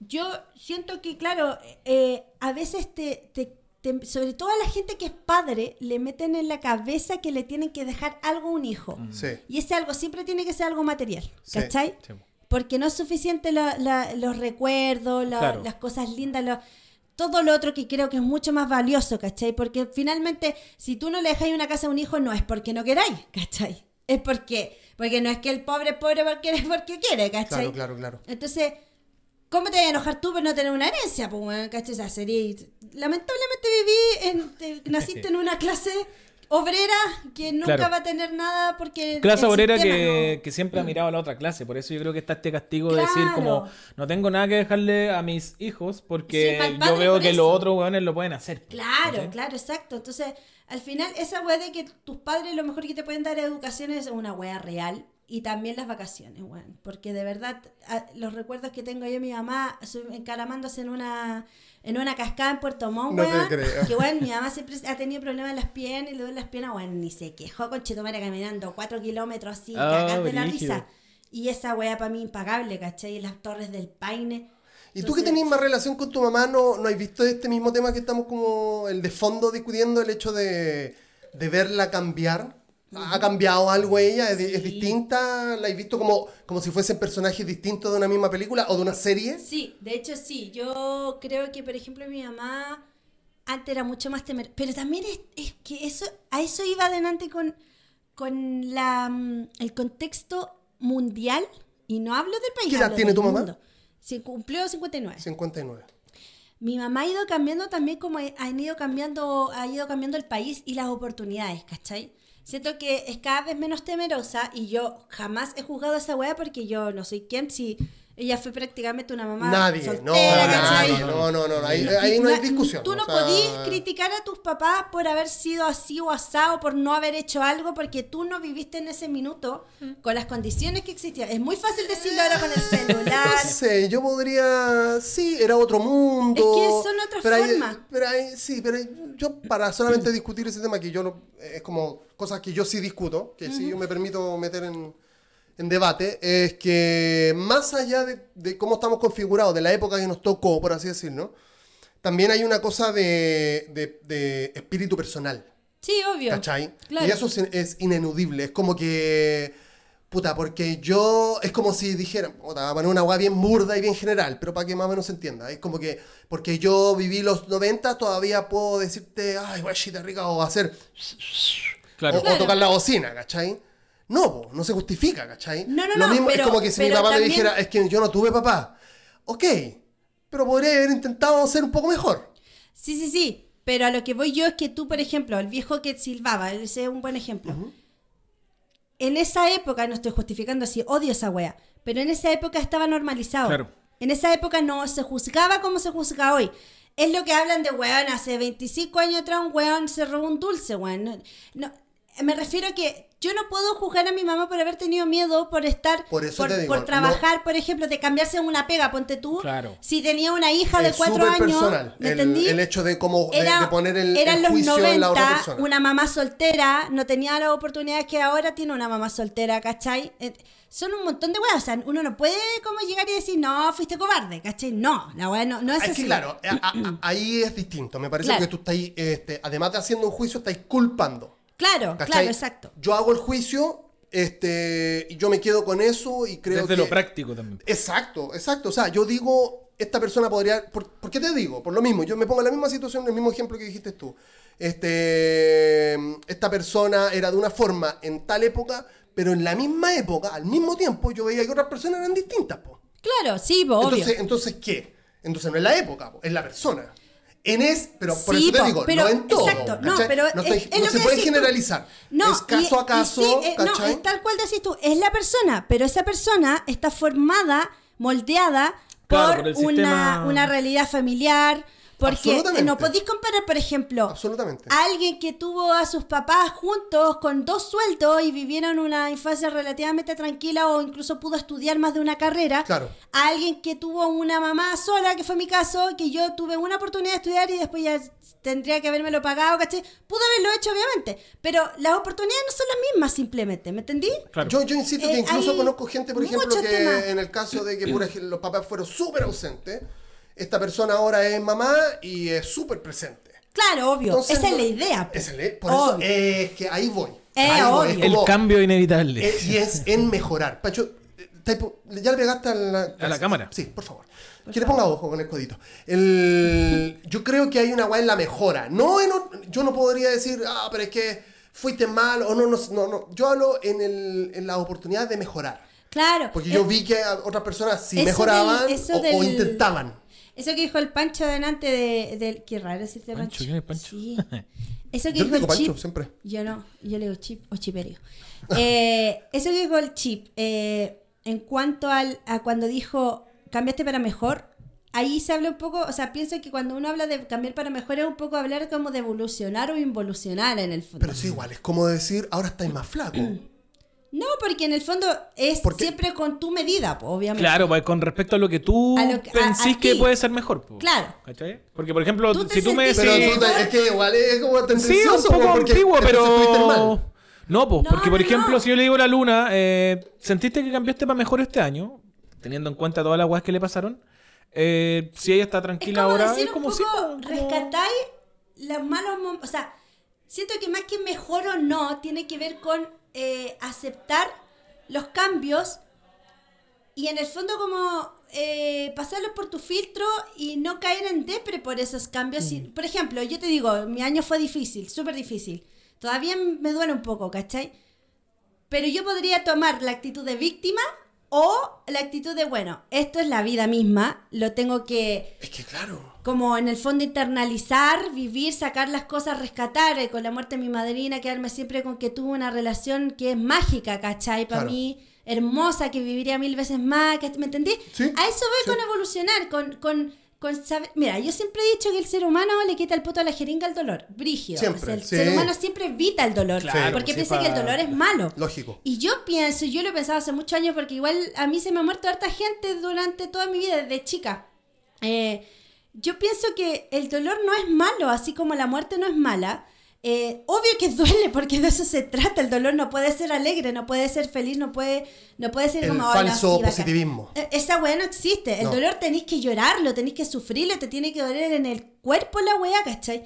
S4: yo siento que, claro, eh, a veces te, te- te- sobre todo a la gente que es padre, le meten en la cabeza que le tienen que dejar algo a un hijo.
S1: Sí.
S4: Y ese algo siempre tiene que ser algo material. ¿cachai?
S3: Sí.
S4: Porque no es suficiente la- la- los recuerdos, la-
S3: Claro.
S4: las cosas lindas, lo- todo lo otro que creo que es mucho más valioso, ¿cachai? Porque finalmente, si tú no le dejáis una casa a un hijo, no es porque no queráis, ¿cachai? Es porque, porque no es que el pobre es pobre porque, porque quiere, ¿cachai?
S1: Claro, claro, claro.
S4: Entonces, ¿cómo te vas a enojar tú por no tener una herencia? Pues, ¿cachai? O sea, sería... Lamentablemente viví, en, te- naciste *laughs* en una clase obrera que nunca
S3: Claro.
S4: va a tener nada porque...
S3: Clase obrera que,
S4: no-
S3: que siempre ha mirado a la otra clase. Por eso yo creo que está este castigo de decir como no tengo nada que dejarle a mis hijos porque
S4: Sí,
S3: yo veo que
S4: eso.
S3: los otros weones lo pueden hacer.
S4: Claro, claro, exacto. Entonces, al final, esa weá de que tus padres lo mejor que te pueden dar educación es una weá real. Y también las vacaciones, weón. Porque de verdad, a- los recuerdos que tengo yo de mi mamá encaramándose en una en una cascada en Puerto Montt,
S1: No
S4: weón. Que weón, mi mamá siempre ha tenido problemas en las piernas y le duele las piernas, weón. Ni se quejó con Chetumare caminando cuatro kilómetros así, cagás de la risa. Y esa weá para mí impagable, ¿cachai? Y las torres del Paine.
S1: ¿Y tú que tenés más relación con tu mamá, no, no has visto este mismo tema que estamos como el de fondo discutiendo, el hecho de, de verla cambiar? ¿Ha cambiado algo ella? ¿Es, di- es
S4: Sí.
S1: distinta? ¿La has visto como, como si fuesen personajes distintos de una misma película o de una serie?
S4: Sí, de hecho sí. Yo creo que, por ejemplo, mi mamá antes era mucho más temer. Pero también es, es que eso, a eso iba adelante con, con la, mm, el contexto mundial. Y no hablo del país.
S1: ¿Qué edad tiene tu mamá?
S4: mundo. Se cumplió 59.
S1: 59.
S4: Mi mamá ha ido cambiando también como han ido cambiando, ha ido cambiando el país y las oportunidades, ¿cachai? Siento que es cada vez menos temerosa y yo jamás he juzgado a esa wea porque yo no soy quien si ella fue prácticamente una mamá
S1: Nadie,
S4: soltera,
S1: no, nadie, no, no, no, ahí, ahí no hay discusión.
S4: Tú no
S1: o sea,
S4: podís criticar a tus papás por haber sido así o asado, por no haber hecho algo, porque tú no viviste en ese minuto con las condiciones que existían. Es muy fácil decirlo ahora con el *laughs* celular.
S1: No sé, yo podría. Sí, era otro mundo.
S4: Es que son otras
S1: pero hay-
S4: formas.
S1: pero hay- sí, pero yo, para solamente discutir ese tema, que yo no. Es como cosas que yo sí discuto, que sí yo me permito meter en, en debate, es que más allá de, de cómo estamos configurados, de la época que nos tocó, por así decirlo, también hay una cosa de, de- de espíritu personal.
S4: Sí, obvio.
S1: ¿Cachai?
S4: Claro.
S1: Y eso es, es ineludible. Es como que. Puta, porque yo. Es como si dijeran. Puta, voy a poner una weá bien burda y bien general, pero para que más o menos se entienda. Es como que. Porque yo viví los 90, todavía puedo decirte. Ay, guachita rica, o hacer.
S3: Claro.
S1: O, o
S4: Claro.
S1: tocar la bocina, ¿cachai? No, po, no se justifica, ¿cachai?
S4: No, no,
S1: Lo
S4: no, pero-
S1: es como que si mi papá me dijera, es que yo no tuve papá. Ok, pero podría haber intentado ser un poco mejor.
S4: Sí, sí, sí. Pero a lo que voy yo es que tú, por ejemplo, el viejo que silbaba, ese es un buen ejemplo. En esa época, no estoy justificando así, odio esa wea, pero en esa época estaba normalizado.
S3: Claro.
S4: En esa época no se juzgaba como se juzga hoy. Es lo que hablan de weón, hace 25 años atrás un weón se robó un dulce, weón. No, no, me refiero a que yo no puedo juzgar a mi mamá por haber tenido miedo, por estar,
S1: Por eso
S4: por,
S1: te digo,
S4: por
S1: no-
S4: trabajar, por ejemplo, de cambiarse en una pega, ponte tú.
S3: Claro.
S4: Si tenía una hija de
S1: Es
S4: cuatro años,
S1: personal.
S4: ¿me
S1: El,
S4: entendí?
S1: el hecho de cómo de-
S4: Era-
S1: de, poner el,
S4: eran
S1: el
S4: los
S1: juicio
S4: 90,
S1: en la otra persona.
S4: una mamá soltera, no tenía las oportunidades que ahora tiene una mamá soltera, ¿cachai? Eh, son un montón de weas, o sea, uno no puede como llegar y decir, no, fuiste cobarde, ¿cachai? No, la wea no, no es
S1: Es
S4: así.
S1: que claro, a- a- *clears throat* ahí es distinto. Me parece
S4: Claro.
S1: que tú estás, este, además de haciendo un juicio, estáis culpando.
S4: Claro,
S1: ¿cachai?
S4: claro, exacto.
S1: Yo hago el juicio, este, y yo me quedo con eso y creo
S3: Desde
S1: que...
S3: lo práctico también.
S1: Exacto, exacto. O sea, yo digo, esta persona podría... ¿Por, ¿por qué te digo? Por lo mismo, yo me pongo en la misma situación, en el mismo ejemplo que dijiste tú. Este, esta persona era de una forma en tal época, pero en la misma época, al mismo tiempo, yo veía que otras personas eran distintas. Po.
S4: Claro, sí, po, obvio.
S1: Entonces, entonces, ¿qué? Entonces no es la época, po, es la persona. En es, pero por
S4: Sí,
S1: eso te
S4: po,
S1: digo,
S4: pero-
S1: no en todo.
S4: exacto, no, pero
S1: no,
S4: es-
S1: estoy-
S4: es
S1: no
S4: lo
S1: se puede
S4: tú.
S1: generalizar.
S4: No,
S1: es caso
S4: y-
S1: a
S4: y
S1: caso,
S4: sí, eh, no, es tal cual decís tú, es la persona, pero esa persona está formada, moldeada
S3: Claro,
S4: por,
S3: por el
S4: una,
S3: sistema-
S4: una realidad familiar, Porque no podéis comparar, por ejemplo,
S1: Absolutamente.
S4: a alguien que tuvo a sus papás juntos con dos sueldos y vivieron una infancia relativamente tranquila o incluso pudo estudiar más de una carrera.
S1: Claro.
S4: A alguien que tuvo una mamá sola, que fue mi caso, que yo tuve una oportunidad de estudiar y después ya tendría que habérmelo pagado, ¿cachai? Pudo haberlo hecho, obviamente. Pero las oportunidades no son las mismas, simplemente. ¿Me entendí?
S3: Claro.
S1: Yo, yo insisto que
S4: Eh,
S1: incluso
S4: hay
S1: conozco gente, por ejemplo, que
S4: temas.
S1: en el caso de que por ejemplo, los papás fueron súper ausentes, esta persona ahora es mamá y es súper presente.
S4: Claro, obvio.
S1: Entonces,
S4: Esa es
S1: no-
S4: la idea.
S1: Esa es la- por eso
S4: Obvio.
S1: es que ahí voy.
S4: Eh,
S1: Ahí voy,
S4: obvio.
S1: es
S3: El
S1: como-
S3: cambio inevitable.
S1: eh, y es en mejorar. Pacho, eh, ¿ya le pegaste a la,
S3: A la cámara.
S1: Sí, por favor. Que le ponga ojo con el codito. El, yo creo que hay una guay en la mejora. No en, o- yo no podría decir, ah, pero es que fuiste mal o no, no, no, no. Yo hablo en, el, en la oportunidad de mejorar.
S4: Claro.
S1: Porque yo vi que otras personas sí
S4: eso
S1: mejoraban
S4: del- eso
S1: o, o
S4: del-
S1: intentaban.
S4: Eso que dijo el Pancho delante de, del... Qué raro decirte
S3: Pancho,
S4: Pancho.
S3: ¿quién es Pancho?
S4: Sí. *laughs* Eso que
S1: Yo
S4: dijo
S1: digo
S4: el
S1: Pancho
S4: chip.
S1: siempre.
S4: Yo no, yo le digo chip o chiperio. *laughs* Eh, eso que dijo el chip, eh, en cuanto al, a cuando dijo cambiaste para mejor, ahí se habla un poco, o sea, pienso que cuando uno habla de cambiar para mejor es un poco hablar como de evolucionar o involucionar en el fondo.
S1: Pero sí, igual, es como decir, ahora estáis más flaco. *clears throat*
S4: No, porque en el fondo es
S1: Porque-
S4: siempre con tu medida, po, obviamente.
S3: Claro, pues con respecto a lo que tú
S4: lo que-
S3: pensís
S4: a
S3: que
S4: ti.
S3: puede ser mejor.
S4: Claro.
S3: ¿Cachai? Porque, por ejemplo,
S4: Tú
S3: si tú me
S4: sentís
S1: Pero
S3: decís...
S1: tú te- es que igual es como
S3: Sí, un
S1: tendencioso.
S3: poco
S1: porque
S3: antiguo, pero... No, pues,
S4: No,
S3: porque por
S4: no,
S3: ejemplo,
S4: no.
S3: si yo le digo a la Luna, eh, ¿sentiste que cambiaste para mejor este año? Teniendo en cuenta todas las weas que le pasaron. Eh, si ella está
S4: Es
S3: tranquila
S4: como
S3: ahora,
S4: decir
S3: es
S4: un
S3: como
S4: poco,
S3: si... como-
S4: rescatáis los malos momentos. O sea, siento que más que mejor o no, tiene que ver con eh, aceptar los cambios y en el fondo como eh, pasarlos por tu filtro y no caer en depre por esos cambios.
S3: Mm.
S4: Por ejemplo, yo te digo, mi año fue difícil, súper difícil. Todavía me duele un poco, ¿cachai? Pero yo podría tomar la actitud de víctima o la actitud de, bueno, esto es la vida misma, lo tengo que
S1: Es que claro.
S4: Como en el fondo internalizar, vivir, sacar las cosas, rescatar. eh, con la muerte de mi madrina, quedarme siempre con que tuve una relación que es mágica, ¿cachai? Para
S1: Claro.
S4: mí, hermosa, que viviría mil veces más. ¿me entendí?
S1: Sí,
S4: A eso voy
S1: sí.
S4: con evolucionar, con, con, con saber... Mira, yo siempre he dicho que el ser humano le quita el puto a la jeringa al dolor, brígido.
S1: Siempre,
S4: O sea, el
S1: sí.
S4: ser humano siempre evita el dolor,
S3: Claro,
S4: porque piensa que el dolor es malo.
S1: Lógico.
S4: Y yo pienso, yo lo he pensado hace muchos años porque igual a mí se me ha muerto harta gente durante toda mi vida desde chica. Eh, yo pienso que el dolor no es malo, así como la muerte no es mala. Eh, obvio que duele porque de eso se trata. El dolor no puede ser alegre, no puede ser feliz, no puede, no puede ser
S1: El
S4: como "Ay, no,
S1: falso
S4: sí, bacán".
S1: positivismo.
S4: Eh, Esa weá no existe. El
S1: No.
S4: dolor tenéis que llorarlo, tenéis que sufrirlo, te tiene que doler en el cuerpo la weá, ¿cachai?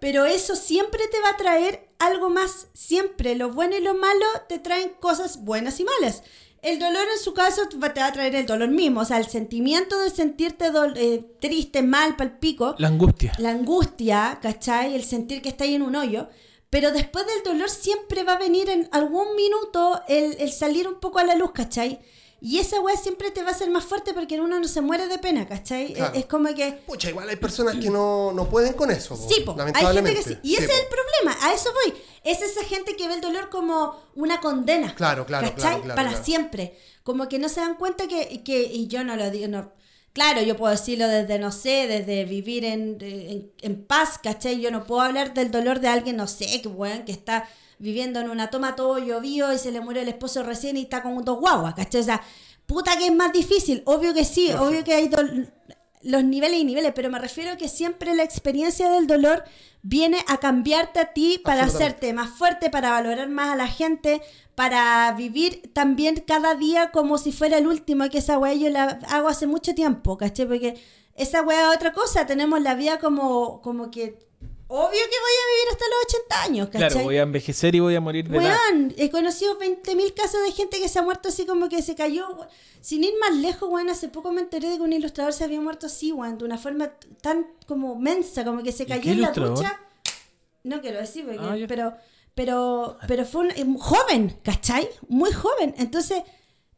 S4: Pero eso siempre te va a traer algo más. Siempre. Lo bueno y lo malo te traen cosas buenas y malas. El dolor en su caso te va a traer el dolor mismo. O sea, el sentimiento de sentirte eh, triste, mal, pal pico.
S3: La angustia.
S4: La angustia, ¿cachai? El sentir que está ahí en un hoyo. Pero después del dolor siempre va a venir en algún minuto el, el salir un poco a la luz, ¿cachai? Y esa weá siempre te va a hacer más fuerte porque uno no se muere de pena, ¿cachai?
S1: Claro.
S4: Es, es como que...
S1: Pucha, igual hay personas que no, no pueden con eso. po,
S4: Sí, po, hay gente
S1: lamentablemente.
S4: que sí. Y ese es el problema, a eso voy. Es esa gente que ve el dolor como una condena.
S1: Claro, claro, claro, claro,
S4: Para
S1: claro.
S4: siempre. Como que no se dan cuenta que, que y yo no lo digo, no. Claro, yo puedo decirlo desde, no sé, desde vivir en, en, en paz, ¿cachai? Yo no puedo hablar del dolor de alguien, no sé, que weón, que está viviendo en una toma todo llovido y se le murió el esposo recién y está con dos guaguas, ¿cachai? O sea, puta que es más difícil, obvio que sí, obvio que hay dol- los niveles y niveles, pero me refiero a que siempre la experiencia del dolor viene a cambiarte a ti para hacerte más fuerte, para valorar más a la gente, para vivir también cada día como si fuera el último, que esa weá yo la hago hace mucho tiempo, ¿caché? Porque esa weá es otra cosa, tenemos la vida como, como que, obvio que voy a vivir hasta los 80 años, ¿cachai?
S3: Claro, voy a envejecer y voy a morir de.
S4: Weón, he conocido 20.000 casos de gente que se ha muerto así como que se cayó. Sin ir más lejos, weón, hace poco me enteré de que un ilustrador se había muerto así, weón, de una forma tan como mensa, como que se
S3: ¿Y
S4: cayó en la ducha. No quiero decir, porque-
S3: Ah,
S4: pero, pero, pero fue un, joven, ¿cachai? Muy joven. Entonces,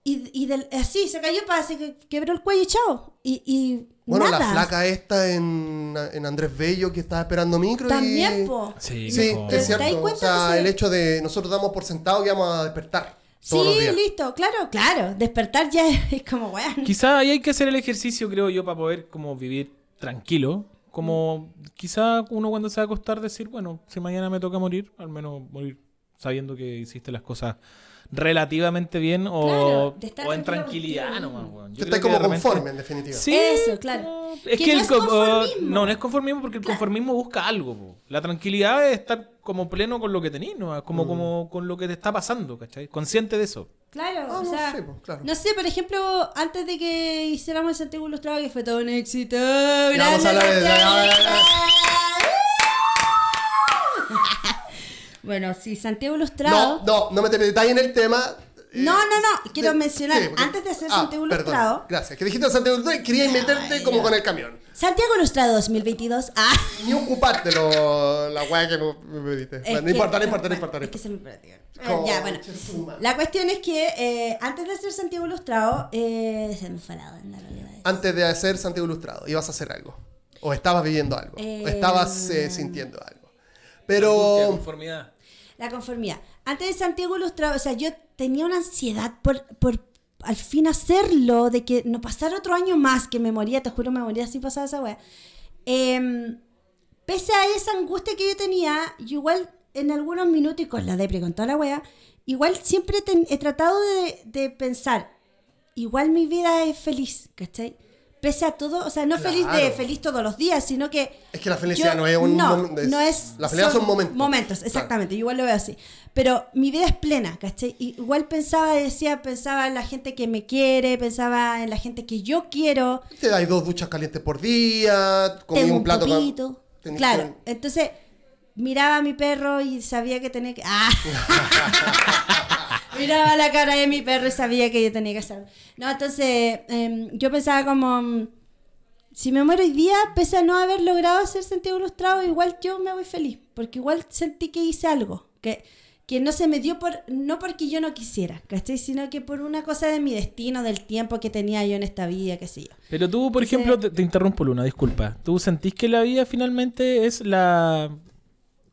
S4: y, y del- así, se cayó para se que- quebró el cuello y chao. Y, y
S1: Bueno,
S4: nada.
S1: la flaca esta en, en Andrés Bello que estaba esperando micro
S4: También,
S1: y...
S4: po.
S3: Sí,
S1: Sí,
S3: mejor.
S4: ¿Te
S1: es cierto. O sea, el hecho de nosotros damos por sentado que vamos a despertar todos los
S4: Sí,
S1: días.
S4: listo, claro, claro. Despertar ya *laughs* es como, weón.
S3: Quizá ahí hay que hacer el ejercicio, creo yo, para poder como vivir tranquilo, Como quizá uno cuando se va a acostar decir, bueno, si mañana me toca morir, al menos morir sabiendo que hiciste las cosas relativamente bien o,
S4: Claro,
S3: o en tranquilidad nomás, weón. Yo
S1: estás
S3: que
S1: como
S3: repente-
S1: conforme, en definitiva.
S3: Sí,
S4: Eso, claro. Que
S3: Es que,
S4: no
S3: el
S4: es
S3: co-
S4: conformismo.
S3: no, no es conformismo porque el conformismo busca algo. po. La tranquilidad es estar como pleno con lo que tenés, ¿no? como,
S1: Mm.
S3: como con lo que te está pasando, ¿cachai? Consciente de eso.
S4: Claro,
S1: Ah,
S4: o
S1: no
S4: sea,
S1: sé, pues, claro.
S4: no sé, por ejemplo, antes de que hiciéramos el Santiago Ilustrado, que fue todo un éxito.
S1: vamos a hablar de-
S4: Santiago. Bueno, sí, Santiago Ilustrado.
S1: No, no, no me te metáis en el tema. eh,
S4: No, no, no, quiero mencionar,
S1: porque-
S4: antes de hacer
S1: Ah,
S4: Santiago
S1: perdón,
S4: Ilustrado.
S1: Gracias, que dijiste Santiago Ilustrado y querías meterte como con el camión.
S4: Santiago Ilustrado 2022. Ah,
S1: Ni ocuparte lo, la weá que me, me pediste. Bueno, no importa, no importa, no importa.
S4: Es que se me perdió. Eh, ya, bueno. La cuestión es que eh, antes de hacer Santiago Ilustrado, eh, se me fue la onda.
S1: Antes de hacer Santiago Ilustrado, ibas a hacer algo. O estabas viviendo algo.
S4: Eh,
S1: O estabas eh, sintiendo algo. Pero.
S3: conformidad.
S4: La conformidad. Antes de Santiago Ilustrado, o sea, yo tenía una ansiedad por, por al fin hacerlo, de que no pasara otro año más, que me moría, te juro, me moría si pasaba esa wea. Em, pese a esa angustia que yo tenía, yo igual en algunos minutos, y con la depre, con toda la wea, igual siempre ten- he tratado de, de pensar, igual mi vida es feliz, ¿cachai? Pese a todo, o sea, no feliz de feliz todos los días, sino que...
S1: Es que la felicidad
S4: yo-
S1: no es un
S4: No,
S1: es-
S4: no es...
S1: la felicidad son momentos.
S4: Momentos, exactamente, yo igual lo veo así. Pero mi vida es plena, ¿cachai? Igual pensaba, decía, pensaba en la gente que me quiere, pensaba en la gente que yo quiero,
S1: Te dais dos duchas calientes por día, comí un
S4: un
S1: plato
S4: Claro,
S1: que-
S4: entonces miraba a mi perro y sabía que tenía que... ¡Ah! *laughs* miraba la cara de mi perro y sabía que yo tenía que hacerlo. No, entonces em, yo pensaba como... mm, Si me muero hoy día, pese a no haber logrado hacer sentido ilustrado, igual yo me voy feliz. Porque igual sentí que hice algo. Que, que no se me dio por... No porque yo no quisiera, ¿cachai? Sino que por una cosa de mi destino, del tiempo que tenía yo en esta vida, qué sé yo.
S3: Pero tú, por ejemplo, te, te interrumpo, Luna, disculpa. ¿Tú sentís que la vida finalmente es la...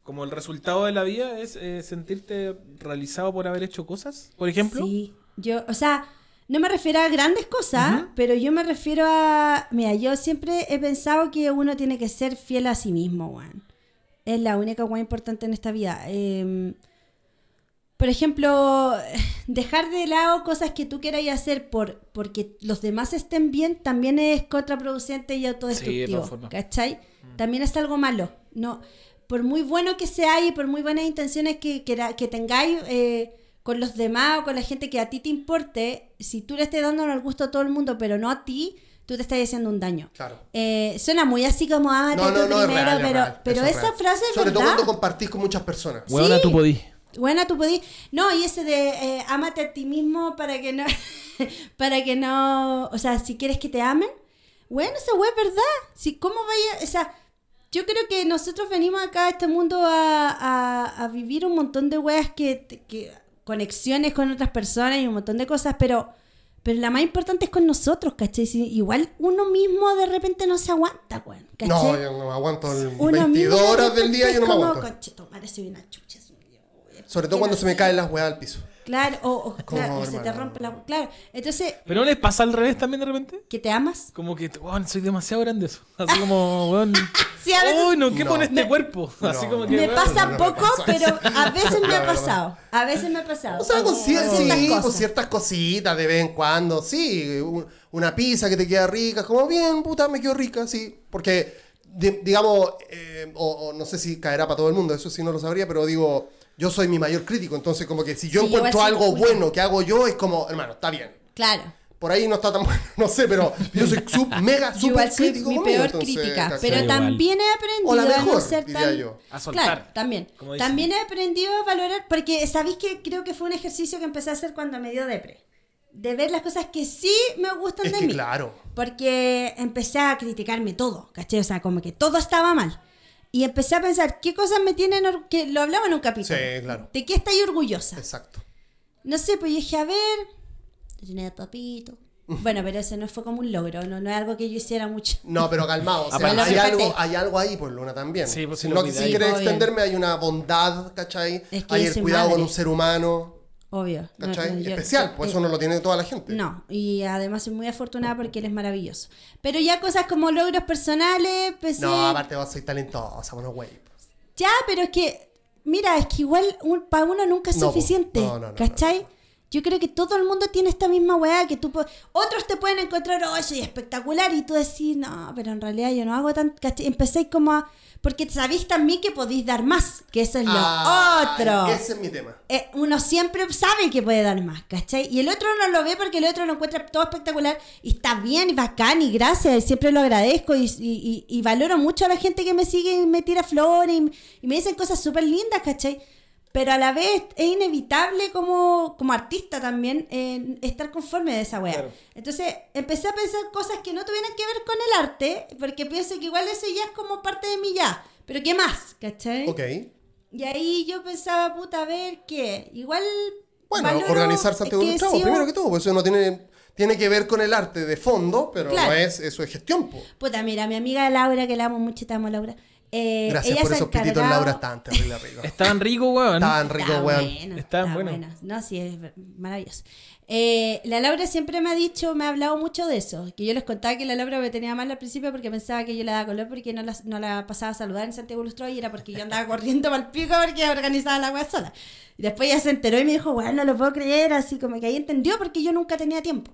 S3: Como el resultado de la vida es eh, sentirte realizado por haber hecho cosas, por ejemplo?
S4: Sí, yo, o sea, no me refiero a grandes cosas, pero yo me refiero a, mira, yo siempre he pensado que uno tiene que ser fiel a sí mismo, weón. Es la única weón importante en esta vida. Eh, por ejemplo, *laughs* dejar de lado cosas que tú quieras hacer por porque los demás estén bien también es contraproducente y autodestructivo.
S3: formas.
S4: ¿Cachai? También es algo malo. No, por muy bueno que sea y por muy buenas intenciones que, que, que tengáis eh, con los demás o con la gente que a ti te importe, si tú le estés dando el gusto a todo el mundo, pero no a ti, tú te estás haciendo un daño.
S1: Claro.
S4: Eh, suena muy así como, ah,
S1: No, no,
S4: tú
S1: no, es
S4: primero,
S1: real, es
S4: pero,
S1: real,
S4: pero esa
S1: real.
S4: frase es
S1: Sobre todo
S4: verdad.
S1: cuando compartís con muchas personas.
S3: Weona,
S4: Sí.
S3: tú podís.
S4: Buena, tú podís. No, y ese de eh, ámate a ti mismo para que no. *laughs* para que no. O sea, si quieres que te amen. Bueno, esa wea es verdad. Si, ¿Cómo vaya? O sea, yo creo que nosotros venimos acá a este mundo a, a- a vivir un montón de weas que, que. conexiones con otras personas y un montón de cosas, pero. Pero la más importante es con nosotros, ¿cachai? Si igual uno mismo de repente no se aguanta, weón.
S1: No, yo no me aguanto el
S4: Uno
S1: 22
S4: mismo de
S1: horas del día, yo no me
S4: como,
S1: aguanto.
S4: "Conchetumare, soy una chucha, soy yo".
S1: Sobre todo
S4: ¿Qué
S1: cuando
S4: no
S1: se me caen las weas al piso.
S4: Claro, o, o,
S1: Como,
S4: claro, o se te rompe la... Claro, entonces,
S3: ¿Pero no les pasa al revés también de repente?
S4: ¿que te amas?
S3: Como que, weón, soy demasiado grande eso. Así como, weón.
S4: Sí, a veces-
S3: Uy, no, ¿qué
S1: No.
S3: pone este cuerpo? Así
S1: No,
S3: como que.
S4: Me
S3: weón,
S4: pasa
S1: no
S4: poco, pero a veces me ha pasado. A veces me ha pasado.
S1: O sea, con cier-
S4: Ciertas
S1: sí,
S4: cosas.
S1: con ciertas cositas de vez en cuando. Sí, un- una pizza que te queda rica. Como bien, puta, me quedó rica, sí. Porque, di- digamos, eh, o, o no sé si caerá para todo el mundo, eso sí no lo sabría, pero digo, yo soy mi mayor crítico. Entonces, como que si yo
S4: Sí,
S1: encuentro algo bueno que hago yo, es como, hermano, está bien.
S4: Claro.
S1: Por ahí no está tan *laughs* bueno, no sé, pero yo soy sub, mega, super
S4: igual soy
S1: crítico
S4: mi
S1: conmigo,
S4: peor
S1: entonces,
S4: crítica, pero
S3: Igual.
S4: también he aprendido
S1: O la
S4: a no
S1: mejor,
S4: ser
S1: diría
S4: tan...
S1: yo.
S3: A soltar,
S4: Claro, también. También he aprendido a valorar, porque sabéis que creo que fue un ejercicio que empecé a hacer cuando me dio depre. De ver las cosas que sí me gustan
S1: Es
S4: de
S1: que
S4: mí.
S1: claro.
S4: Porque empecé a criticarme todo, ¿cachai? O sea, como que todo estaba mal. Y empecé a pensar, ¿qué cosas me tienen... que Lo hablaba en un capítulo.
S1: Sí, claro.
S4: ¿De qué estoy orgullosa?
S1: Exacto.
S4: No sé, pues yo dije, a ver... Tenía papito. Bueno, pero ese no fue como un logro, no, no es algo que yo hiciera mucho.
S1: No, pero calmado. O sea, hay, algo, hay algo ahí, pues Luna también.
S3: Sí, pues,
S1: si no
S3: lo
S1: si quieres extenderme, hay una bondad, ¿cachai?
S4: Es que
S1: hay el cuidado con
S4: madre.
S1: un ser humano.
S4: Obvio.
S1: ¿Cachai?
S4: no, yo-
S1: Especial, pues
S4: eh,
S1: eso no lo tiene toda la gente.
S4: No, y además soy muy afortunada porque él es maravilloso. Pero ya cosas como logros personales, pues
S1: No, aparte vos sois talentosa, bueno, güey.
S4: Ya, pero es que, mira, es que igual para uno nunca es
S1: No, po.
S4: suficiente.
S1: No, no, no,
S4: ¿Cachai? Yo creo que todo el mundo tiene esta misma weá que tú Otros te pueden encontrar, oh, soy espectacular, y tú decís, no, pero en realidad yo no hago tan. Empecéis como a. Porque sabéis también que podéis dar más, que eso es lo
S1: Ay,
S4: otro.
S1: Ese es mi tema.
S4: Eh, uno siempre sabe que puede dar más, ¿cachai? Y el otro no lo ve porque el otro lo encuentra todo espectacular y está bien y bacán y gracias, y siempre lo agradezco y, y- y- y valoro mucho a la gente que me sigue y me tira flores y, y me dicen cosas súper lindas, ¿cachai? Pero a la vez es inevitable como, como artista también eh, estar conforme de esa wea. Entonces empecé a pensar cosas que no tuvieran que ver con el arte, porque pienso que igual eso ya es como parte de mí ya. Pero ¿qué más? ¿Cachai?
S1: Ok.
S4: Y ahí yo pensaba, puta, a ver qué. Igual.
S1: Bueno,
S4: valoro
S1: organizarse ante un chavo, primero que todo, pues eso no tiene, tiene que ver con el arte de fondo, pero
S4: Claro.
S1: no es, eso es gestión, po.
S4: Puta, mira, mi amiga Laura, que la amo mucho, te amo, Laura. Eh,
S1: Gracias
S4: ella
S1: por esos pititos,
S4: encargado-
S1: Laura, estaban terrible ricos. *laughs*
S3: Estaban ricos, weón.
S1: Estaban ricos, weón.
S4: bueno,
S3: Estaban buenos.
S4: bueno. No, sí, es maravilloso. Eh, la Laura siempre me ha dicho, me ha hablado mucho de eso. Que yo les contaba que la Laura me tenía mal al principio porque pensaba que yo le daba color porque no la, no la pasaba a saludar en Santiago Lustro y era porque yo andaba *laughs* corriendo para el pico porque organizaba la wea sola. Y después ella se enteró y me dijo, bueno, no lo puedo creer, así como que ahí entendió porque yo nunca tenía tiempo.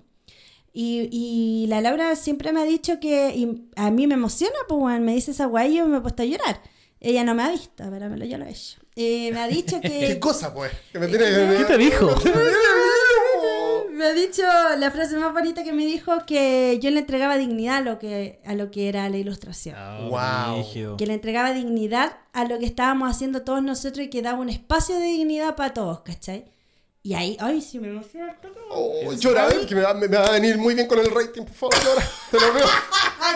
S4: Y, y la Laura siempre me ha dicho que y a mí me emociona, pues bueno, me dice esa guay y yo me he puesto a llorar. Ella no me ha visto, pero me lo yo lo he hecho. Eh, me ha dicho que...
S1: ¿Qué cosa, pues? Que me tiene
S3: ¿Qué te dijo?
S4: Me ha dicho la frase más bonita que me dijo que yo le entregaba dignidad a lo que, a lo que era la ilustración.
S1: Wow.
S3: brígido.
S4: Que le entregaba dignidad a lo que estábamos haciendo todos nosotros y que daba un espacio de dignidad para todos, ¿cachai? Y ahí, ay, sí me emociona.
S1: Oh, llora, eh, que me va, me va a venir muy bien con el rating, por favor, llora. Te lo veo.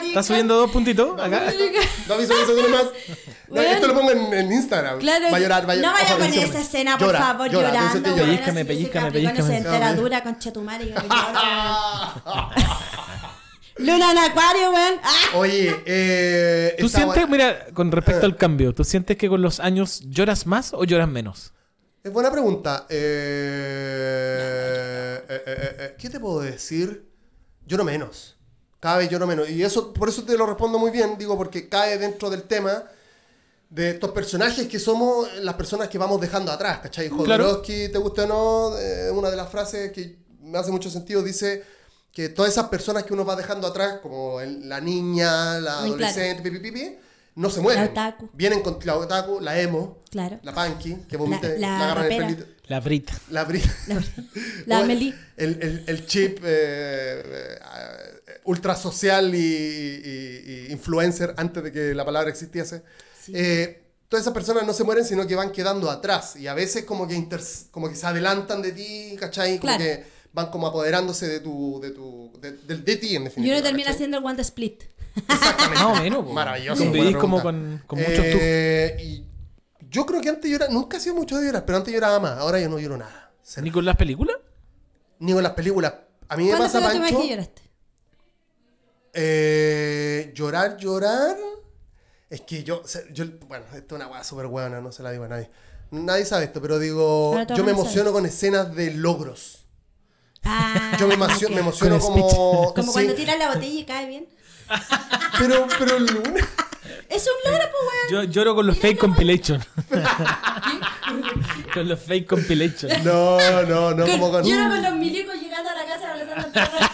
S3: ¿Estás subiendo dos puntitos acá?
S1: No uno más.
S4: Bueno.
S1: esto lo pongo en, en Instagram.
S4: Claro,
S1: va a llorar, va a llorar.
S4: no vaya a poner esa escena, por
S1: Llora,
S4: favor,
S1: llora,
S4: llorando.
S1: llora.
S3: Pellízcame,
S4: Capricornio
S3: pellízcame.
S4: se entera dura con Chetumare. *laughs* Luna en acuario, weón. ¡Ah!
S1: Oye, eh.
S3: ¿Tú sientes, mira, con respecto al cambio, ¿tú sientes que con los años lloras más o lloras menos?
S1: Es buena pregunta. Eh, eh, eh, eh, ¿Qué te puedo decir? Lloro menos. Cada vez lloro menos. Y eso, por eso te lo respondo muy bien, digo, porque cae dentro del tema de estos personajes que somos las personas que vamos dejando atrás, ¿cachai?
S3: Claro.
S1: Jodorowsky, te guste o no, eh, una de las frases que me hace mucho sentido dice que todas esas personas que uno va dejando atrás, como el- la niña, la
S4: Muy claro.
S1: adolescente, pi, pi, pi, no se mueren.
S4: La otaku.
S1: Vienen con la otaku, la emo,
S4: Claro.
S1: la punky, que vomita,
S4: La- la
S1: la, agarran el pelito.
S3: La Brit.
S1: La Bri-
S4: La, *laughs* la Amelie.
S1: El, el, el chip eh, eh, ultra social y, y- y influencer antes de que la palabra existiese. Eh, todas esas personas no se mueren, sino que van quedando atrás. Y a veces como que, inters- como que se adelantan de ti, ¿cachai? Como
S4: Claro.
S1: que van como apoderándose de tu... De, tu, de, de- de ti, en
S4: Y
S1: definitiva.
S4: uno termina
S1: ¿cachai?
S4: haciendo el one split.
S1: Exactamente.
S3: Más o menos.
S1: Maravilloso.
S3: Convivís como con, con muchos tú.
S1: Eh, y yo creo que antes lloraba, nunca he sido mucho de llorar, pero antes lloraba más. Ahora yo no lloro nada.
S3: ¿Ni con las películas?
S1: Ni con las películas. A mí me
S4: ¿Cuándo
S1: pasa, Pancho.
S4: que lloraste?
S1: Eh, llorar, llorar. Es que yo, bueno, esto es una weá súper buena, no se la digo a nadie. Nadie sabe esto, pero digo, yo me emociono con escenas de logros.
S4: Ah,
S1: Yo me, emociono como...
S4: Como
S1: sí,
S4: cuando tiras la botella y cae bien.
S1: Pero, pero Luna...
S4: Es un logro, pues, weón.
S3: Yo lloro con los fake compilation. *laughs* *laughs* con los fake compilation.
S1: No, no, no, como con...
S4: Lloro con los milicos llegando a la casa abrazando perro.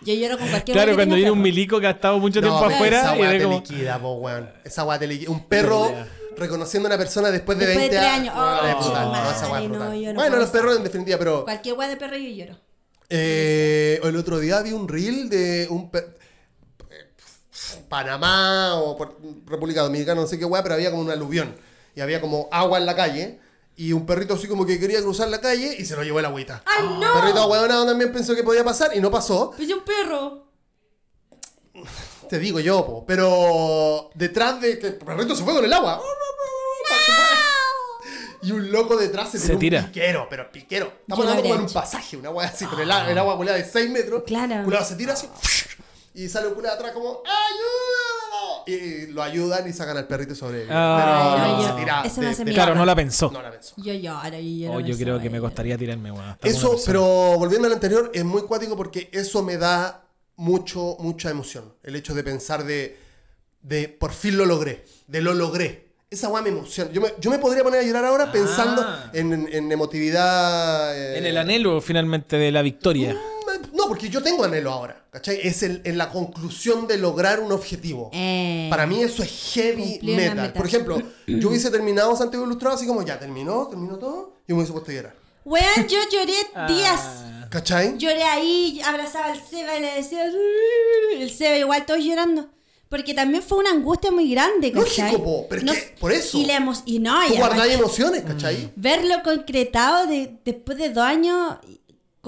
S4: *laughs* Yo lloro con cualquier
S3: Claro, cuando viene un
S4: perro.
S3: milico que ha estado mucho tiempo afuera
S1: esa
S3: y
S1: weá te
S3: como...
S1: liquida, po, weón. Esa weá te liquida. Un perro reconociendo a una persona después de
S4: Después de
S1: 20
S4: tres años. Oh,
S1: weá bueno, los perros en definitiva, pero...
S4: Cualquier weón de perro yo lloro.
S1: Eh, el otro día vi un reel de un per- Panamá o por- República Dominicana, no sé qué weá, pero había como un aluvión. Y había como agua en la calle. Y un perrito así como que quería cruzar la calle y se lo llevó el agüita.
S4: ¡Ay,
S1: El
S4: no!
S1: perrito ahueonado también pensó que podía pasar y no pasó.
S4: Pues un perro.
S1: Te digo yo, po. Pero detrás de que el perrito se fue con el agua. Y un loco detrás se,
S3: Se
S1: tiró
S3: tira.
S1: un piquero, pero piquero. Estamos hablando en un pasaje, una weá así, pero el, el agua culada de 6 metros.
S4: Claro.
S1: Culado se tira así. Y sale un culé atrás como, ¡ayúdalo! Y lo ayudan y sacan al perrito sobre él.
S3: Ah.
S1: Pero
S4: no,
S1: se tira
S3: claro, no la pensó.
S1: No la pensó.
S4: Yo lloro, yo.
S3: Oh, yo creo que me costaría tirarme,
S1: Eso, pero volviendo al anterior, es muy cuático porque eso me da mucho, mucha emoción. El hecho de pensar de, de por fin lo logré, de lo logré. Esa weá me emociona. Yo me, yo me, podría poner a llorar ahora pensando ah. en, en, emotividad. Eh,
S3: en el anhelo finalmente de la victoria.
S1: No, porque yo tengo anhelo ahora, ¿cachai? Es en la conclusión de lograr un objetivo.
S4: Eh.
S1: Para mí eso es heavy metal. Por ejemplo, yo hubiese terminado Santiago Ilustrado así como ya terminó, terminó todo, y me hubiese puesto a llorar.
S4: Weón, yo lloré *laughs*
S3: ah. días.
S1: ¿Cachai?
S4: Lloré ahí, abrazaba al Seba y le decía... El Seba igual, todos llorando. Porque también fue una angustia muy grande, ¿cachai?
S1: Lógico, pero es por eso.
S4: Y, le hemos, y no, y
S1: Tú
S4: guardáis
S1: emociones, ¿cachai?
S4: Verlo concretado de, después de dos años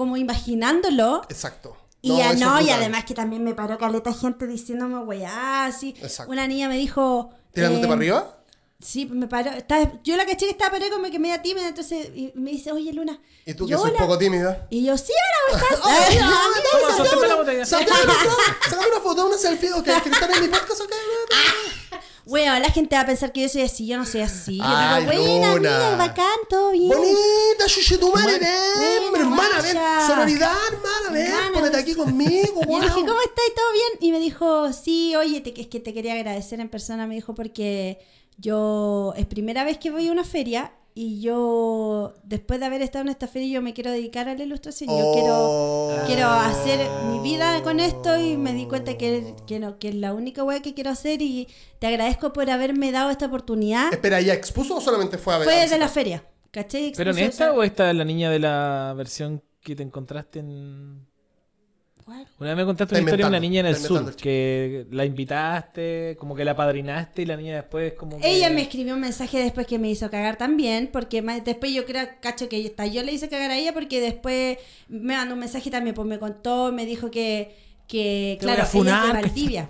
S4: como imaginándolo.
S1: Exacto.
S4: Y, ya, no, y además que también me paró caleta gente diciéndome, güey, así.
S1: Ah,
S4: Una niña me dijo.
S1: ¿Tirándote
S4: eh,
S1: para arriba?
S4: Sí, me paró. Estaba, yo la caché que estaba parada como que media tímida, entonces y me dice, oye Luna.
S1: ¿Y tú que
S4: un
S1: poco tímida?
S4: Y yo, sí, ahora estás.
S1: ¡Sácame una foto, una selfie! ¿O que en mi podcast o qué? *laughs*
S4: Weón, la gente va a pensar que yo soy así, yo no soy así.
S1: Ay, yo
S4: digo, buena, amiga, bacán, todo bien.
S1: Bonita, chuche tu madre, ven, hermana, ven. Sonoridad, hermana, ven, ponete pues. aquí conmigo, *laughs*
S4: weón. Yo dije, ¿cómo estás? ¿Todo bien? Y me dijo, sí, oye, te, es que te quería agradecer en persona, me dijo, porque yo es primera vez que voy a una feria y yo, después de haber estado en esta feria, yo me quiero dedicar a la ilustración. Yo
S1: oh.
S4: quiero, quiero hacer mi vida con esto y me di cuenta que, que, no, que es la única weá que quiero hacer y te agradezco por haberme dado esta oportunidad.
S1: Espera, ¿ya expuso o solamente fue a ver?
S4: Fue de la feria, ¿cachai?
S3: ¿Pero en esta o esta es la niña de la versión que te encontraste en...? Una vez me contaste una historia de una niña en el sur que la invitaste, como que la padrinaste y la niña después como.
S4: Ella me escribió un mensaje después que me hizo cagar también, porque después yo creo, cacho, que está, yo le hice cagar a ella porque después me mandó un mensaje también, pues me contó, me dijo que, que claro, ella es de Valdivia.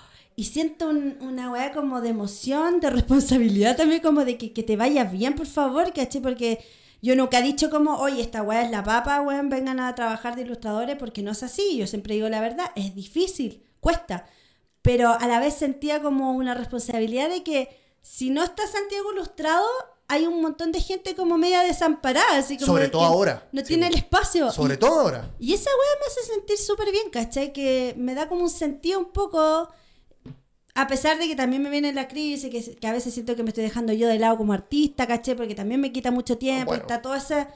S4: y siento un- una weá como de emoción, de responsabilidad también, como de que, que te vaya bien, por favor, ¿cachai? Porque yo nunca he dicho como, oye, esta weá es la papa, weón, vengan a trabajar de ilustradores, porque no es así. Yo siempre digo la verdad, es difícil, cuesta. Pero a la vez sentía como una responsabilidad de que si no está Santiago Ilustrado, hay un montón de gente como media desamparada, así como
S1: Sobre todo ahora.
S4: No
S1: Sí,
S4: tiene el espacio.
S1: Sobre
S4: Y-
S1: todo ahora.
S4: y esa weá me hace sentir súper bien, ¿cachai? Que me da como un sentido un poco. A pesar de que también me viene la crisis, que, que a veces siento que me estoy dejando yo de lado como artista, ¿cachai? Porque también me quita mucho tiempo,
S1: Bueno.
S4: está toda esa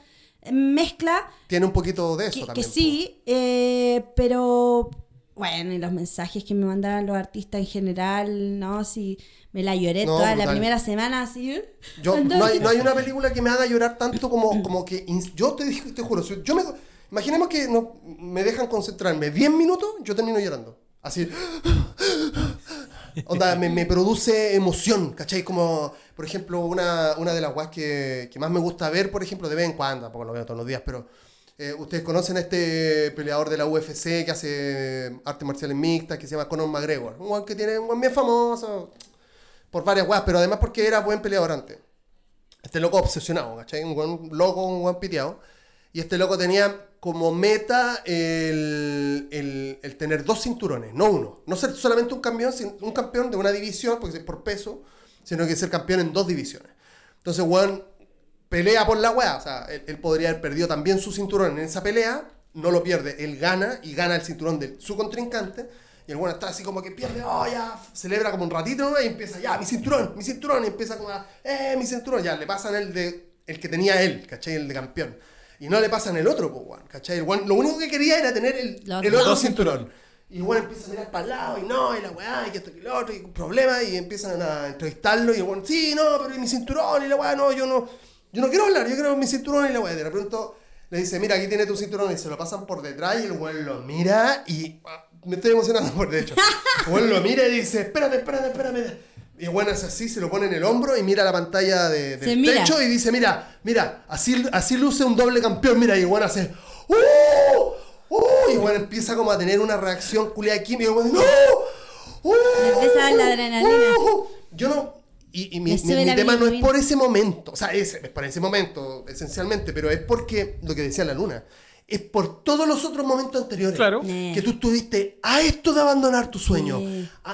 S4: mezcla
S1: Tiene un poquito de eso
S4: que, que
S1: también. po.
S4: sí, eh, pero bueno, y los mensajes que me mandaban los artistas en general, ¿no? Si me la lloré
S1: No,
S4: toda la primera semana, así.
S1: Yo, no, hay, no hay una película que me haga llorar tanto como, como que. Yo te, te juro, si yo me, imaginemos que no, me dejan concentrarme 10 minutos, yo termino llorando. Así. Onda, me, produce emoción, ¿cachai? Como, por ejemplo, una, una de las guas que, que más me gusta ver, por ejemplo, de vez en cuando, tampoco lo veo todos los días, pero eh, ustedes conocen a este peleador de la UFC que hace artes marciales mixtas, que se llama Conor McGregor. Un guan que tiene un guan bien famoso por varias guas, pero además porque era buen peleador antes. Este loco obsesionado, ¿cachai? Un buen loco, un buen piteado. Y este loco tenía como meta el, el- el tener dos cinturones, no uno. No ser solamente un campeón, un campeón de una división, porque es por peso, sino que ser campeón en dos divisiones. Entonces, Juan pelea por la weá. O sea, él, podría haber perdido también su cinturón en esa pelea, no lo pierde, él gana y gana el cinturón de su contrincante. Y el bueno está así como que pierde, oh, ya, celebra como un ratito ¿no? y empieza, ya, mi cinturón, mi cinturón, y empieza como a, eh, mi cinturón, ya, le pasan el de el que tenía él, ¿cachai? El de campeón. Y no le pasan el otro, pues, ¿cachai? El weón, lo único que quería era tener el, el
S4: dos
S1: otro cinturón. Y bueno, empieza a mirar para el lado, y no, y la weá, y que esto y lo otro, y problema, y empiezan a entrevistarlo, y el weón, sí, no, pero y mi cinturón, y la weá, no, yo no, yo no quiero hablar, yo quiero mi cinturón, y la weá, de repente le dice, mira, aquí tiene tu cinturón, y se lo pasan por detrás, y el weón lo mira, y ah, me estoy emocionando por de hecho. El weón lo mira y dice, espérate, espérate, espérate, Y bueno, es así, se lo pone en el hombro y mira la pantalla de, del
S4: mira.
S1: techo y dice, mira, mira, así, así luce un doble campeón, mira, y bueno, hace, ¡Uh! ¡Uh! Y bueno, empieza como a tener una reacción culiada química, y bueno, ¡No! ¡Uh!
S4: Empieza la adrenalina.
S1: ¡Uh! Yo no, y, y mi, tema no es por ese momento, o sea, es, es por ese momento, esencialmente, pero es porque, lo que decía la luna, es por todos los otros momentos anteriores.
S3: Claro.
S4: Eh.
S1: Que tú estuviste a esto de abandonar tu sueño.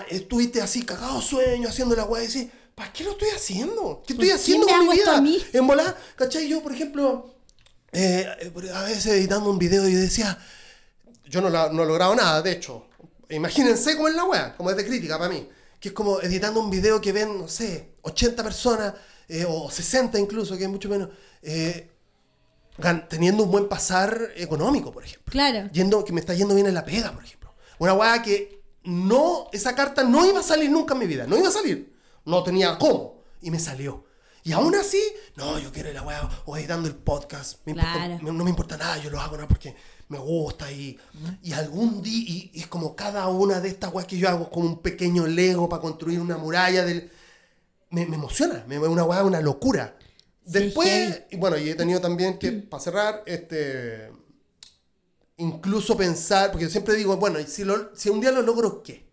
S1: Estuviste así, cagado sueño, haciendo la weá y decís, ¿para qué lo estoy haciendo? ¿Qué
S4: ¿Por
S1: estoy haciendo con mi
S4: hago esto
S1: vida?
S4: a mí?
S1: En volar, ¿cachai? Yo, por ejemplo, eh, a veces editando un video y decía, yo no, la- no he logrado nada, de hecho. Imagínense cómo es la weá, como es de crítica para mí. Que es como editando un video que ven, no sé, 80 personas, eh, o 60 incluso, que es mucho menos, eh, teniendo un buen pasar económico, por ejemplo
S4: Claro.
S1: yendo, que me está yendo bien en la pega, por ejemplo. Una weá que no, esa carta no iba a salir nunca en mi vida, no iba a salir. No tenía cómo. Y me salió. Y aún así, no, yo quiero ir a la weá, o editando el podcast. Me importa-
S4: Claro.
S1: me- no me importa nada, yo lo hago nada porque me gusta y, y algún día, y, y es como cada una de estas weas que yo hago, como un pequeño Lego para construir una muralla del... Me, me emociona, me una weá, una locura. Después, y bueno, y he tenido también que, para cerrar, este, incluso pensar, porque yo siempre digo, bueno, si, lo- si un día lo logro, ¿qué?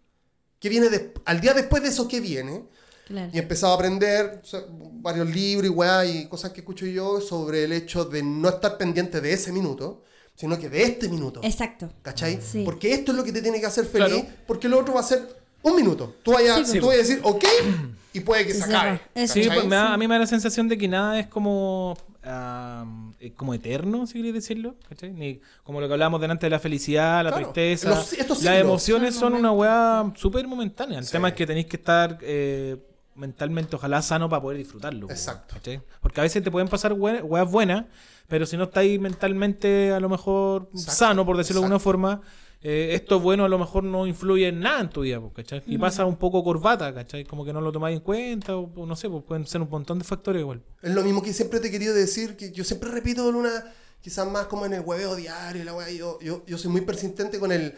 S1: ¿Qué viene de- al día después de eso, qué viene?
S4: Claro.
S1: Y he empezado a aprender o sea, varios libros y weá y cosas que escucho yo sobre el hecho de no estar pendiente de ese minuto, sino que de este minuto.
S4: Exacto.
S1: ¿Cachai?
S4: Sí.
S1: Porque esto es lo que te tiene que hacer feliz,
S3: Claro.
S1: porque lo otro va a ser un minuto. Tú vayas,
S4: Sí,
S1: tú vayas a decir, ok, *clears throat* y puede que se
S4: Sí,
S1: acabe.
S3: Sí, pues me da- a mí me da la sensación de que nada es como eh, como eterno, si queréis decirlo, ¿cachai? Ni, como lo que hablábamos delante de la felicidad, la
S1: Claro,
S3: tristeza.
S1: los- estos
S3: las emociones
S4: Son
S3: son una weá súper momentánea. El
S1: Sí.
S3: tema es que tenéis que estar eh, mentalmente, ojalá sano para poder disfrutarlo.
S1: Exacto.
S3: Porque a veces te pueden pasar we- weas buenas, pero si no estáis mentalmente a lo mejor
S1: Exacto,
S3: sano, por decirlo de alguna forma, eh, esto bueno a lo mejor no influye en nada en tu vida, ¿cachai? Y pasa un poco corbata, ¿cachai? Como que no lo tomáis en cuenta, o, o no sé, pues pueden ser un montón de factores igual.
S1: Es lo mismo que siempre te he querido decir, que yo siempre repito Luna, quizás más como en el hueveo diario, la weá, yo, yo, yo soy muy persistente con el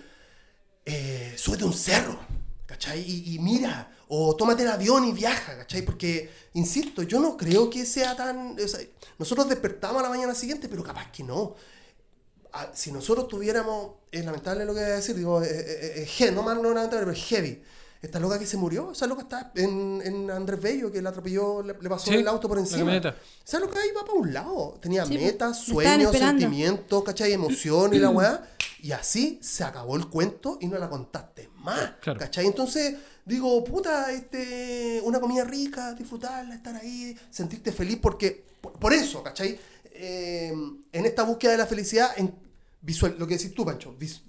S1: eh, súbete un cerro, ¿cachai? Y, y mira, o tómate el avión y viaja, ¿cachai? Porque, insisto, yo no creo que sea tan... o sea, nosotros despertamos a la mañana siguiente, pero capaz que no. Ah, si nosotros tuviéramos, es lamentable lo que voy a decir, digo, eh, eh, eh, no más no lamentable, pero es heavy. Esta loca que se murió, esa loca está en, en Andrés Bello, que la atropelló, le, le pasó
S3: Sí,
S1: el auto por encima. Esa loca iba para un lado, tenía
S4: Sí,
S1: metas,
S4: pues,
S1: sueños, sentimientos, ¿cachai? Emoción y la weá. Y así se acabó el cuento y no la contaste más,
S3: Claro.
S1: ¿cachai? Entonces digo, puta, este, una comida rica, disfrutarla, estar ahí, sentirte feliz, porque por, por eso, ¿cachai? Eh, en esta búsqueda de la felicidad, en visual, lo que decís tú, Pancho, vis-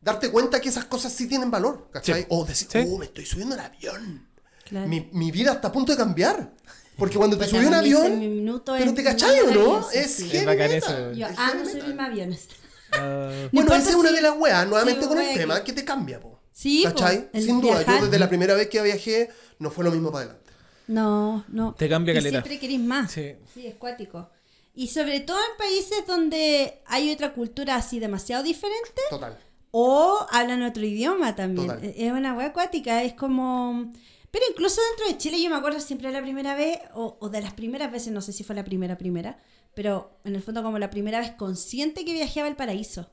S1: darte cuenta que esas cosas sí tienen valor, ¿cachai?
S3: Sí.
S1: O decir,
S3: Sí.
S1: oh, me estoy subiendo al avión.
S4: Claro.
S1: Mi, mi vida está a punto de cambiar. Porque cuando te
S4: Puta,
S1: subí un avión,
S4: minuto
S1: pero te cachai o no, es
S3: eso.
S4: Yo amo subirme aviones.
S3: Ah,
S4: No
S1: Bueno, esa es una de las weas, nuevamente con el tema, que te cambia, po.
S4: Sí,
S1: Sin duda,
S4: viajar.
S1: yo desde la primera vez que viajé, no fue lo mismo para adelante.
S4: No, no.
S3: Te cambia
S4: y
S3: caleta.
S4: siempre querés más.
S3: Sí.
S4: Sí, es cuático. Y sobre todo en países donde hay otra cultura así demasiado diferente
S1: Total.
S4: o hablan otro idioma también.
S1: Total.
S4: Es una wea acuática, es como... Pero incluso dentro de Chile yo me acuerdo siempre de la primera vez, o, o de las primeras veces, no sé si fue la primera primera, pero en el fondo como la primera vez consciente que viajé a Valparaíso.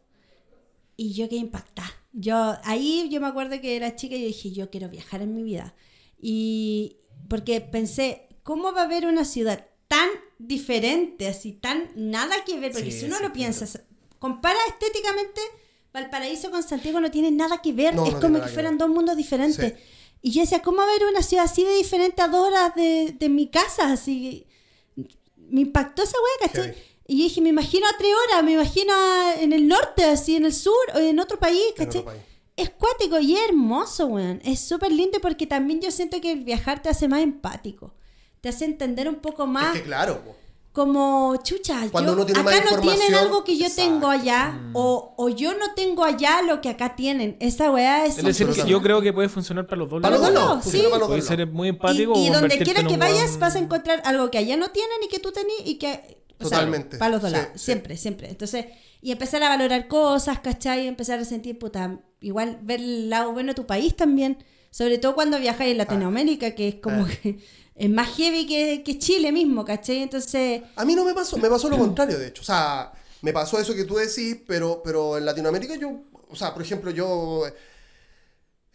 S4: Y yo quedé impactada. Yo, ahí yo me acuerdo que era chica y yo dije, yo quiero viajar en mi vida. Y porque pensé, ¿cómo va a haber una ciudad tan diferente, así, tan nada que ver? Porque
S3: Sí,
S4: si uno lo piensa, compara estéticamente, Valparaíso con Santiago no tiene nada que ver,
S1: No,
S4: es
S1: no
S4: como que
S1: que
S4: fueran
S1: ver.
S4: dos mundos diferentes.
S1: Sí.
S4: Y yo decía, ¿cómo va a haber una ciudad así de diferente a dos horas de, de mi casa? Así, me impactó esa wea, ¿cachai? Y yo dije, me imagino a tres horas, me imagino en el norte, así, en el sur, o en otro país,
S1: En
S4: ¿cachai?
S1: otro país.
S4: Es cuático y es hermoso, weón. Es súper lindo porque también yo siento que el viajar te hace más empático. Te hace entender un poco más
S1: Es que claro, po.
S4: como, chucha,
S1: Cuando
S4: yo-
S1: uno tiene
S4: acá
S1: más
S4: no tienen algo que yo
S1: exacto. Mm.
S4: tengo allá, o, o yo no tengo allá lo que acá tienen. Esa weá es...
S3: Es decir, que yo creo que puede funcionar para los dos
S1: Para los dos
S3: lados.
S1: lados,
S4: sí.
S1: funciona para los
S3: Puede ser
S1: lados.
S3: muy
S4: Y,
S3: empático
S4: y
S3: o
S4: donde quiera que vayas vas a encontrar algo que allá no tienen y que tú tenés y que... o sea,
S1: Totalmente.
S4: para los dos
S1: Sí,
S4: lados,
S1: sí.
S4: siempre, siempre. Entonces, y empezar a valorar cosas, ¿cachai? Y empezar a sentir, puta, igual ver el lado bueno de tu país también. Sobre todo cuando viajáis en Latinoamérica, que es como que es más heavy que, que Chile mismo, ¿cachai? Entonces,
S1: A mí no me pasó, me pasó lo *clears throat* contrario, de hecho. O sea, me pasó eso que tú decís, pero, pero en Latinoamérica yo, o sea, por ejemplo, yo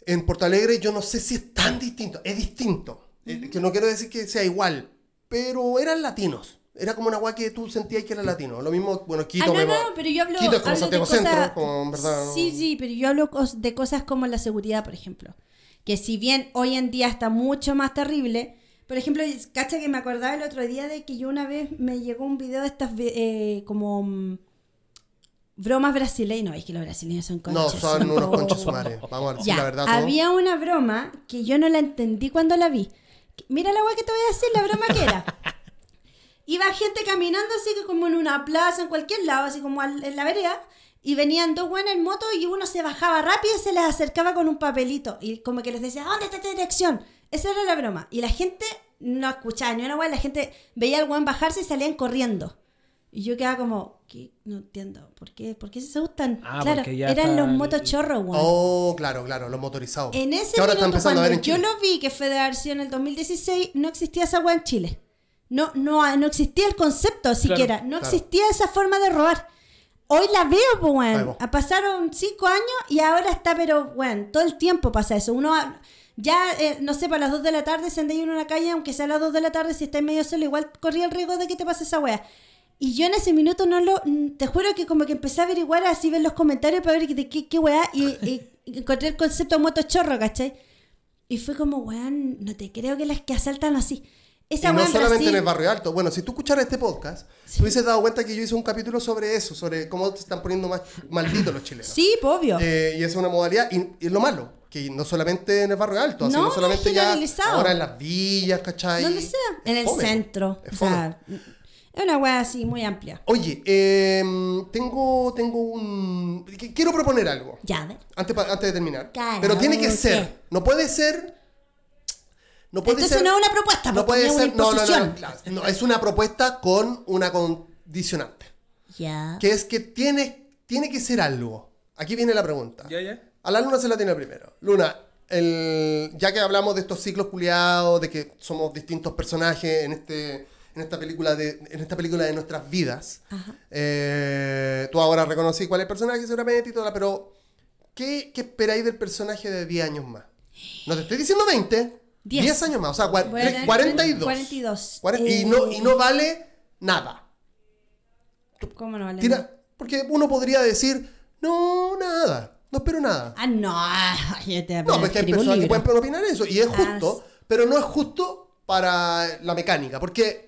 S1: en Porto Alegre yo no sé si es tan distinto, es distinto. Eh, que no quiero decir que sea igual, pero eran latinos. Era como una guay que tú sentías que era latino. Lo mismo, bueno, Quito
S4: ah, no,
S1: me
S4: no,
S1: va-
S4: pero yo hablo,
S1: Quito es como
S4: hablo de
S1: Santiago
S4: cosas...
S1: Centro, como en verdad. no-
S4: Sí, sí, pero yo hablo de cosas como la seguridad, por ejemplo. Que si bien hoy en día está mucho más terrible, por ejemplo, cacha que me acordaba el otro día de que yo una vez me llegó un video de estas eh, como mm, bromas brasileñas. No, es que los brasileños son
S1: No,
S4: conchas.
S1: son unos conchas sumares. *laughs* Vamos a decir
S4: Ya,
S1: la verdad.
S4: había una broma que yo no la entendí cuando la vi. Mira la weá que te voy a decir, la broma que era. *laughs* Iba gente caminando así que como en una plaza, en cualquier lado, así como al- en la vereda, y venían dos buenas en moto y uno se bajaba rápido y se les acercaba con un papelito y como que les decía, ¿dónde está esta dirección? Esa era la broma. Y la gente no escuchaba ni una weá, la gente veía al weón bajarse y salían corriendo. Y yo quedaba como, ¿qué? No entiendo, ¿por qué? ¿Por qué se asustan?
S3: Ah,
S4: claro,
S3: porque ya
S4: eran
S3: está
S4: los motochorros, weón.
S1: Oh, claro, claro, los motorizados.
S4: En ese
S1: que ahora está
S4: minuto,
S1: empezando a
S4: cuando
S1: ver en
S4: yo lo vi, que fue de versión en el 2016, no existía esa weá en Chile. No, no, no existía el concepto siquiera. no
S1: claro.
S4: existía esa forma de robar. Hoy la veo, pues,
S1: va.
S4: Ah, Pasaron cinco años y ahora está, pero, weón, todo el tiempo pasa eso. Uno ya, eh, no sé, para las 2 de la tarde, si andáis en una calle, aunque sea a las 2 de la tarde, si estáis medio solo, igual corría el riesgo de que te pase esa weá. Y yo en ese minuto no lo. Te juro que como que empecé a averiguar así, ver los comentarios para ver de qué, qué weá. Y, y encontré el concepto moto chorro, ¿cachai? Y fue como, weón, no te creo que las que asaltan así. Esa
S1: Y no solamente
S4: Brasil-
S1: en el barrio alto. Bueno, si tú escucharas este podcast, tú hubieses dado cuenta que yo hice un capítulo sobre eso, sobre cómo se están poniendo más malditos los chilenos.
S4: Sí, obvio.
S1: Eh, y esa es una modalidad, y, y es lo malo, que no solamente en el barrio alto,
S4: No,
S1: solamente ya ahora en las villas, ¿cachai?
S4: Donde sea.
S1: Es
S4: En el centro.
S1: Es
S4: O
S1: fome.
S4: sea, es una weá así muy amplia.
S1: Oye, em, tengo, tengo un... qu- Quiero proponer algo,
S4: Ya, a ver.
S1: antes, antes de terminar.
S4: Claro,
S1: Pero tiene que ser, no puede ser... No puede
S4: Entonces
S1: ser,
S4: no es una propuesta,
S1: No puede
S4: es una
S1: ser, no, no, no, claro, es una propuesta con una condicionante.
S4: Ya.
S1: Que es que tiene, tiene que ser algo. Aquí viene la pregunta.
S3: Ya, ya.
S1: A la Luna se la tiene primero. Luna, el, ya que hablamos de estos ciclos culiados, de que somos distintos personajes en este en esta película de en esta película de nuestras vidas. eh, tú ahora reconocí cuál es el personaje seguramente y todo, pero ¿qué, qué esperáis del personaje de 10 años más? No te estoy diciendo 20, 10,
S4: Diez.
S1: años más, o sea, cua-
S4: Bueno,
S1: 42.
S4: 42.
S1: Cuaren- y, no, y
S4: Eh,
S1: no vale nada.
S4: ¿Cómo no vale?
S1: Tira, porque uno podría decir, no, nada, no espero nada.
S4: Ah, no. *laughs* Yo te
S1: No, porque hay
S4: escribo un
S1: personas que
S4: libro.
S1: pueden opinar eso, y es
S4: Ah,
S1: justo, pero no es justo para la mecánica, porque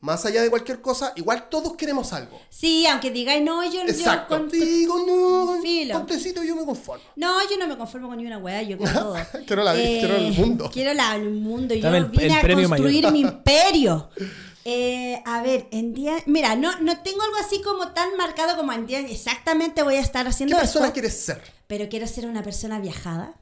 S1: más allá de cualquier cosa, igual todos queremos algo.
S4: Sí, aunque digáis no, yo, yo
S1: Exacto.
S4: con-
S1: Digo, no,
S4: Filo.
S1: con tecito yo me conformo.
S4: No, yo no me conformo con ni una weá, yo quiero *laughs* todo. Eh,
S1: Quiero la- quiero el mundo.
S4: Quiero la- el mundo. Yo
S3: Dame el-
S4: vine
S3: el
S4: a construir
S3: mayor.
S4: mi *laughs* imperio. Eh, a ver, en día. Mira, no, no tengo algo así como tan marcado como en día. Exactamente voy a estar
S1: ¿Qué
S4: haciendo
S1: persona
S4: esto.
S1: quieres ser?
S4: Pero quiero ser una persona viajada.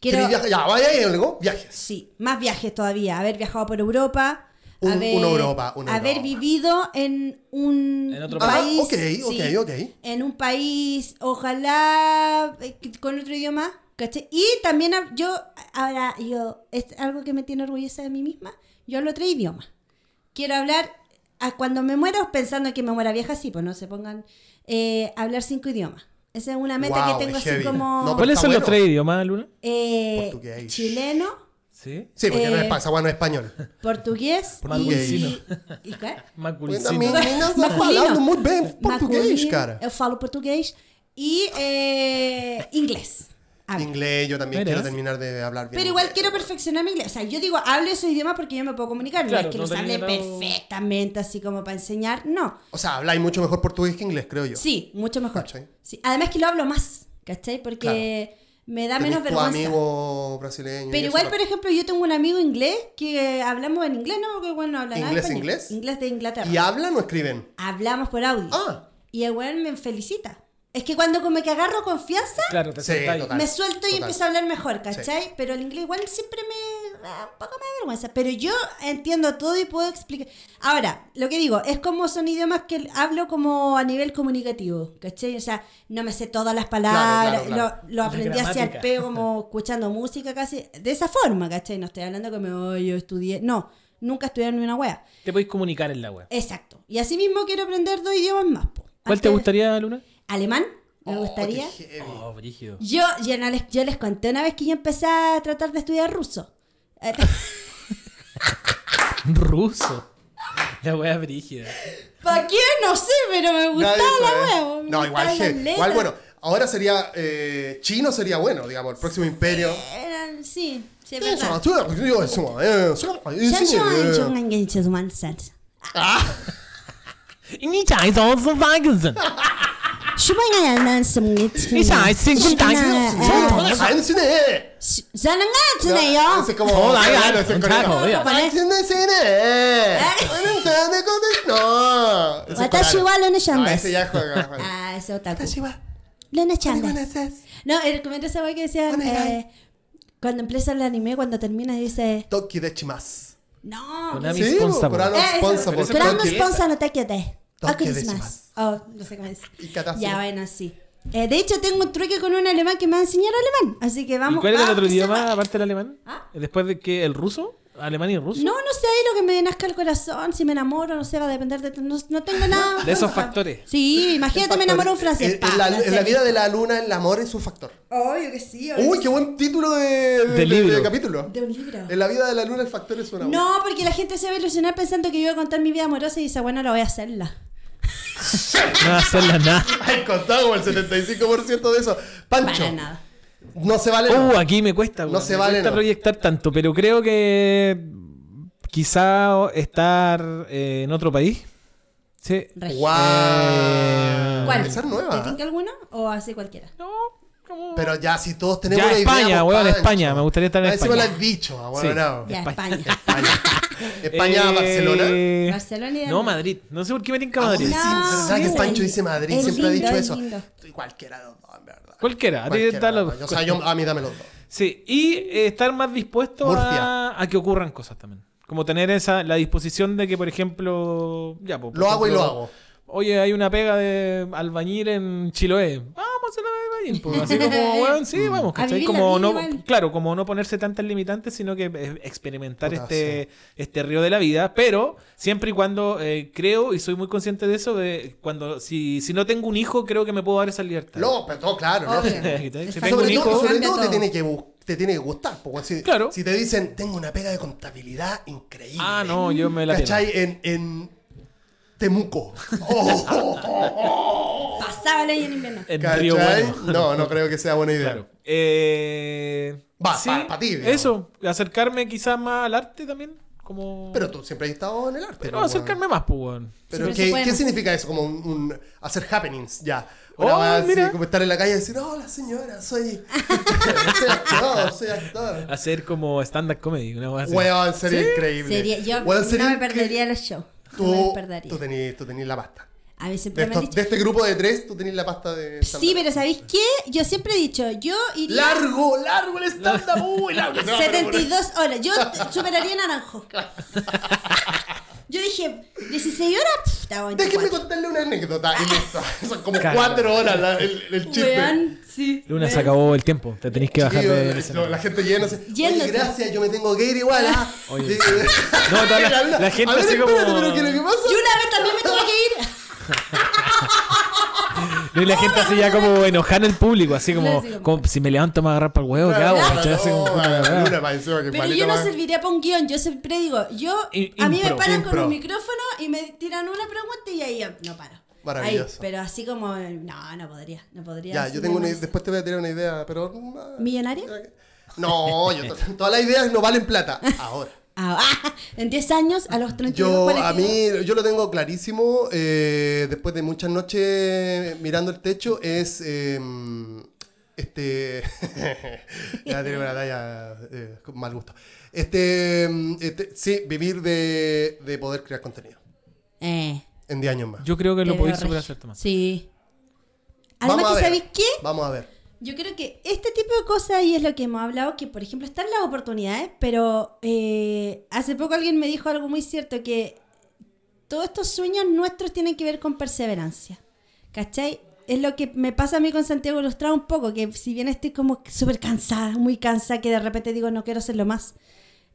S4: Quiero.
S1: ¿Quieres viajar? Ya, vaya ahí, algo, viajes.
S4: Sí, más viajes todavía. Haber viajado por Europa.
S1: Un-
S4: haber,
S1: una Europa, una
S4: haber
S1: Europa.
S4: vivido en un
S3: En otro
S4: país.
S1: Ah, ok, ok, ok.
S4: En un país, ojalá eh, con otro idioma. Y también yo, ahora, yo, es algo que me tiene orgullosa de mí misma. Yo hablo tres idiomas. Quiero hablar, a cuando me muero, pensando que me muera vieja, sí, pues no se pongan, eh, hablar cinco idiomas. Esa es una meta
S1: Wow,
S4: que tengo así
S1: heavy.
S4: como
S1: No,
S3: ¿Cuáles son los tres idiomas, Luna?
S4: eh,
S1: Portugués.
S4: chileno,
S3: Sí.
S1: Sí, porque no es
S4: Eh,
S1: pa- esa weá no es español.
S4: portugués *laughs*
S3: Portugués.
S4: y, y, qué?
S3: Masculino.
S1: Mira, meninas
S4: Masculino.
S1: falando muito bem português,
S4: Masculino,
S1: cara.
S4: Eu falo português y eh, inglés. Hablo.
S1: Inglés, yo también quiero terminar de hablar bien.
S4: Pero igual
S1: inglés.
S4: quiero perfeccionar mi inglés. O sea, yo digo, hablo ese idioma porque yo me puedo comunicar. no
S3: Claro,
S4: es que
S3: no
S4: los hable perfectamente, así como para enseñar. No.
S1: O sea, habláis mucho mejor portugués que inglés, creo yo.
S4: Sí, mucho mejor. Sí. Además que lo hablo más, ¿cachai? Porque me da menos
S1: tu
S4: vergüenza.
S1: amigo brasileño.
S4: Pero igual, por ejemplo, yo tengo un amigo inglés que hablamos en inglés, ¿no? Porque igual no habla nada
S1: ¿Inglés,
S4: español.
S1: inglés?
S4: Inglés de Inglaterra.
S1: ¿Y hablan o escriben?
S4: Hablamos por audio.
S1: Ah.
S4: Y el weón me felicita. Es que cuando como que agarro confianza,
S3: Claro, te
S1: Sí, total.
S4: me suelto y
S1: total.
S4: empiezo a hablar mejor, ¿cachai? Pero el inglés igual siempre me... da un poco más de vergüenza. Pero yo entiendo todo y puedo explicar. Ahora, lo que digo, es como son idiomas que hablo como a nivel comunicativo, ¿cachai? O sea, no me sé todas las palabras,
S1: Claro, claro,
S4: Lo, lo aprendí hacia el peo como escuchando música casi. De esa forma, ¿cachai? No estoy hablando que me voy, yo estudié. No, nunca estudié ni una wea.
S3: Te podéis comunicar en la web.
S4: Exacto. Y así mismo quiero aprender dos idiomas más. po.
S3: ¿Cuál te gustaría, Luna?
S4: Alemán, me
S1: Oh,
S4: gustaría.
S3: Oh, brígido.
S4: Yo, yo, no les, yo les conté una vez que yo empecé a tratar de estudiar ruso.
S3: Ruso. La wea brígida.
S4: ¿Para quién? No sé, pero me gustaba la.
S1: No, igual, igual bueno. Ahora sería. Chino sería bueno, digamos, el próximo imperio.
S4: Eran, sí. Sí, es verdad.
S1: Ah.
S4: 15년 안
S3: 났습니다. 이상 안 쓰는
S4: 당신 손안 안
S3: 쓰네. 저는 안
S1: 쓰네요. 돈 아예
S4: 안 쓰네요.
S1: ese
S3: ya
S1: juega.
S4: Ah, ese otaku. No, el comentario que cuando empieza el anime, cuando termina dice
S1: Toki de chimas.
S4: No. No te quedes quede.
S1: Toque
S4: Akurismas. Oh, no sé cómo es. *laughs*
S1: Y.
S4: Ya, bueno, sí. Eh, de hecho, tengo un truque con un alemán que me va a enseñar alemán. Así que
S3: ¿Y
S4: vamos
S3: cuál era el
S4: ah,
S3: otro idioma aparte del alemán?
S4: ¿Ah?
S3: Después de que el ruso, alemán y ruso.
S4: No, no sé, ahí lo que me nazca el corazón, si me enamoro, no sé, va a depender de... No, no tengo nada...
S3: De esos factores.
S4: Sí, imagínate, me enamoro un francés.
S1: En,
S4: pa,
S1: en la, en la
S4: francés.
S1: vida de la luna, el amor es un factor.
S4: Obvio que sí. obvio
S1: Uy,
S4: que
S1: qué buen título de, de,
S3: De
S1: de-
S3: libro.
S1: de capítulo.
S4: De un libro.
S1: En la vida de la luna, el factor es un amor.
S4: No, porque la gente se va a ilusionar pensando que yo voy a contar mi vida amorosa y dice, bueno, la voy a hacerla.
S3: No va a hacerla nada.
S1: Ay, contado como el 75% de eso. Pancho,
S4: Para nada.
S1: no se vale.
S3: Uh, aquí me cuesta,
S1: No se
S3: me
S1: vale,
S3: cuesta
S1: no.
S3: proyectar tanto, pero creo que quizá estar eh, en otro país. Sí.
S1: ¡Guau!
S3: Eh,
S4: ¿Cuál? ¿Te tinca alguno o así cualquiera?
S3: No, como...
S1: Pero ya, si todos tenemos
S3: Ya,
S1: una idea,
S3: España,
S1: pues,
S3: weón. España. Me gustaría estar en
S1: Ah, encima
S3: España.
S1: lo has dicho, ah, bueno,
S3: Sí.
S1: no.
S4: Ya,
S3: España.
S4: España.
S1: España,
S3: Eh,
S1: Barcelona.
S4: Barcelona y
S3: No, Madrid. No sé por qué me tinca
S1: Ah,
S3: Madrid.
S1: sí,
S4: No,
S1: ¿verdad que Pancho dice Madrid?
S4: Es
S1: Siempre ha
S4: lindo,
S1: dicho
S4: es
S1: eso.
S4: lindo.
S1: Estoy cualquiera de los dos, en verdad.
S3: Cualquiera. a ti
S1: Cualquiera,
S3: da lo-
S1: O sea, yo, a mí dame los dos.
S3: Sí, y eh, estar más dispuesto a, que ocurran cosas también. Como tener esa la disposición de que, por ejemplo, ya, pues, por
S1: Lo hago y lo hago.
S3: Oye, hay una pega de albañil en Chiloé. Vamos a la pues, así como, *laughs* bueno, sí, vamos,
S4: A
S3: ¿cachai? Como no, claro, como no ponerse tantas limitantes, sino que eh, experimentar
S1: Puta,
S3: este, este río de la vida, pero siempre y cuando eh, creo, y soy muy consciente de eso, de cuando si, si no tengo un hijo, creo que me puedo dar esa libertad.
S1: No, pero todo claro, ¿no? *laughs*
S4: Sobre
S3: un hijo,
S1: todo, sobre todo te
S4: todo.
S1: tiene que bu- te tiene que gustar. porque si,
S3: Claro.
S1: si te dicen, tengo una pega de contabilidad increíble.
S3: Ah, no, yo me la.
S1: ¿Cachai? En, en Temuco. Oh, *laughs*
S4: Pasaba el año en invierno.
S3: en. Río Bueno.
S1: No, no creo que sea buena idea.
S3: Claro. Eh,
S1: Va,
S3: sí,
S1: pa- pa ti, digamos.
S3: Eso, acercarme quizás más al arte también. Como...
S1: Pero tú siempre has estado en el arte.
S3: Pero
S1: ¿no,
S3: acercarme más, pues, weón.
S1: Pero ¿qué, ¿qué significa eso? Como un, un- hacer happenings, ya.
S3: Oh,
S1: Una así,
S3: mira.
S1: como estar en la calle y decir, hola señora, soy, *laughs* soy actor, soy actor.
S3: Hacer como stand-up comedy, una cosa así.
S1: Weón, sería increíble.
S4: Sería, yo
S1: Weón,
S4: no
S1: sería
S4: me perdería los shows. Me
S1: Tú,
S4: los perdería.
S1: tú tenés tú tenés la pasta.
S4: A mí
S1: De,
S4: siempre me
S1: estos-
S4: han dicho.
S1: de este grupo de tres, tú tenés la pasta de
S4: Sí, pero ¿sabéis qué? Yo siempre he dicho, yo iría
S1: Largo, largo el stand-up, uy, largo.
S4: 72 *laughs* horas. Yo superaría Naranjo. *laughs* Yo dije, 16 horas, pff, estaba
S1: Déjenme
S4: 24.
S1: contarle una anécdota y listo. *laughs* Son como cuatro horas la- el, el chiste.
S4: Weón, sí.
S3: Luna se acabó el tiempo, te tenéis que bajar
S1: Chiquillo,
S3: de
S1: la-
S3: escenario.
S1: la gente yéndose. Oye,
S4: Yéndose.
S1: gracias, yo me tengo que ir igual. ¿ah?
S3: Oye.
S1: Sí. *laughs*
S3: No, toda la- la gente
S1: A ver,
S3: así como-
S1: espérate, pero ¿qué es lo que pasa?
S4: Y una vez también me tuve que ir. *laughs*
S3: Y la gente así ya como enojada en el público, así como,
S4: como-
S3: si me levanto me agarrar para el huevo, ¿qué hago?
S4: Pero yo no serviría para un guion. Yo siempre digo, yo, a mí me paran
S1: Impro.
S4: con un micrófono y me tiran una pregunta y ahí yo no paro.
S1: Maravilloso.
S4: Pero así como, no, no podría, no podría.
S1: Ya, yo tengo una,
S4: nomás.
S1: después te voy a tirar una idea, pero... ah,
S4: ¿Millonario?
S1: No, yo, todas las ideas no valen plata. Ahora.
S4: Ah, *laughs* en 10 años, a los 32,
S1: Yo,
S4: 42.
S1: a mí, yo lo tengo clarísimo, eh, después de muchas noches mirando el techo, es eh, este... *laughs* ya tiene una talla eh, con mal gusto. Este, este, sí, vivir de, de poder crear contenido
S4: Eh,
S1: en 10 años más.
S3: Yo creo que lo podéis superar. Tomás.
S4: Sí.
S1: Vamos
S4: Además
S1: a
S4: que,
S1: ver.
S4: ¿sabéis qué?
S1: Vamos a ver.
S4: Yo creo que este tipo de cosas, y es lo que hemos hablado, que por ejemplo están las oportunidades, pero eh, hace poco alguien me dijo algo muy cierto, que todos estos sueños nuestros tienen que ver con perseverancia. ¿Cachai? Es lo que me pasa a mí con Santiago Ilustrado un poco, que si bien estoy como súper cansada, muy cansada, que de repente digo no quiero hacerlo más,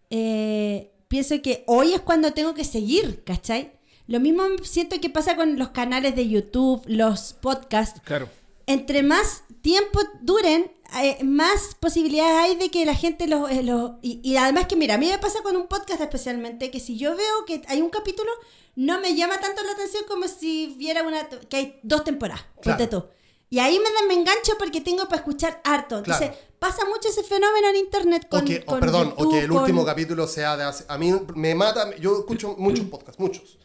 S4: eh, pienso que hoy es cuando tengo que seguir, ¿cachai? Lo mismo siento que pasa con los canales de YouTube, los podcasts.
S3: Claro.
S4: Entre más tiempo duren, eh, más posibilidades hay de que la gente los... eh, los- y, y además que, mira, a mí me pasa con un podcast especialmente, que si yo veo que hay un capítulo, no me llama tanto la atención como si viera una que hay dos temporadas.
S1: Claro.
S4: tú. Y ahí me, me engancho porque tengo para escuchar harto. Entonces,
S1: Claro.
S4: pasa mucho ese fenómeno en internet con...
S1: o que,
S4: con
S1: perdón, o que el
S4: YouTube,
S1: último capítulo sea de hace- A mí me mata. Yo escucho muchos podcasts, muchos.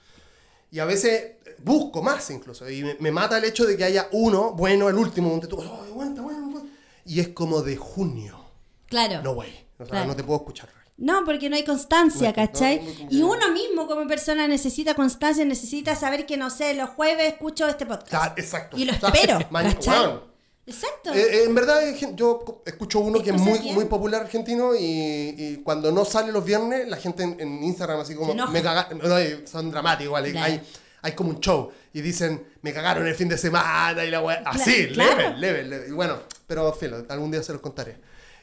S1: Y a veces busco más incluso. Y me, me mata el hecho de que haya uno bueno, el último, donde tú. "Ay, bueno, está bueno, bueno". Y es como de junio.
S4: Claro.
S1: No, güey. O sea,
S4: Claro.
S1: no te puedo escuchar.
S4: No, porque no hay constancia,
S1: No, no,
S4: ¿cachai?
S1: no, no,
S4: y
S1: no.
S4: uno mismo como persona necesita constancia, necesita saber que, no sé, los jueves escucho este podcast.
S1: Claro, exacto.
S4: Y lo espero, *laughs* ¿cachai? Exacto.
S1: Eh, eh, en verdad, gen- yo escucho uno
S4: ¿Es
S1: que es muy,
S4: bien?
S1: muy popular argentino y, y cuando no sale los viernes, la gente en, en Instagram así como me cagaron, son dramáticos igual, hay-. Hay, como un show y dicen me cagaron el fin de semana y la weá, así,
S4: claro.
S1: level, level, level. Y bueno, pero filo, algún día se los contaré.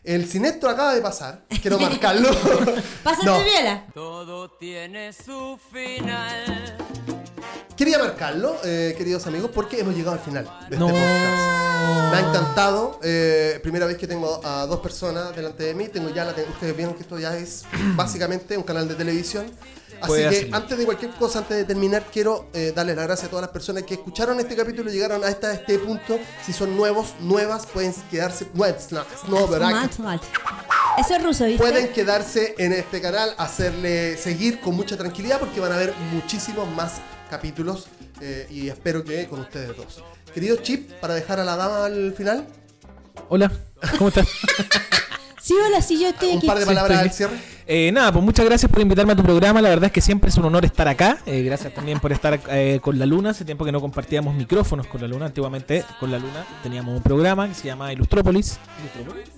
S1: El Cinectro acaba de pasar, quiero *laughs* marcarlo.
S4: Pásate
S1: No,
S4: viola.
S5: Todo tiene su final.
S1: Quería marcarlo, eh, queridos amigos, porque hemos llegado al final de
S3: No.
S1: este podcast. Me ha encantado. eh, primera vez que tengo a dos personas delante de mí. Tengo ya la, ustedes vieron que esto ya es *clears throat* básicamente un canal de televisión. Así que
S3: hacerlo.
S1: antes de cualquier cosa, antes de terminar, quiero eh, darles las gracias a todas las personas que escucharon este capítulo y llegaron a esta- este punto. Si son nuevos, nuevas, pueden quedarse. no, no, ¿verdad?
S4: Eso es ruso, ¿viste?
S1: Pueden quedarse en este canal, hacerle seguir con mucha tranquilidad porque van a haber muchísimos más capítulos eh, y espero que con ustedes dos. Querido Chip, para dejar a la dama al final,
S3: Hola, ¿cómo estás?
S4: Sí, hola, sí, yo estoy
S1: un
S4: aquí.
S1: par de
S3: Sí,
S1: palabras
S3: estoy
S1: al cierre.
S3: Eh, nada, pues muchas gracias por invitarme a tu programa. La verdad es que siempre es un honor estar acá. Eh, gracias también por estar eh, con la Luna. Hace tiempo que no compartíamos micrófonos con la Luna. Antiguamente con la Luna teníamos un programa que se llama Ilustrópolis.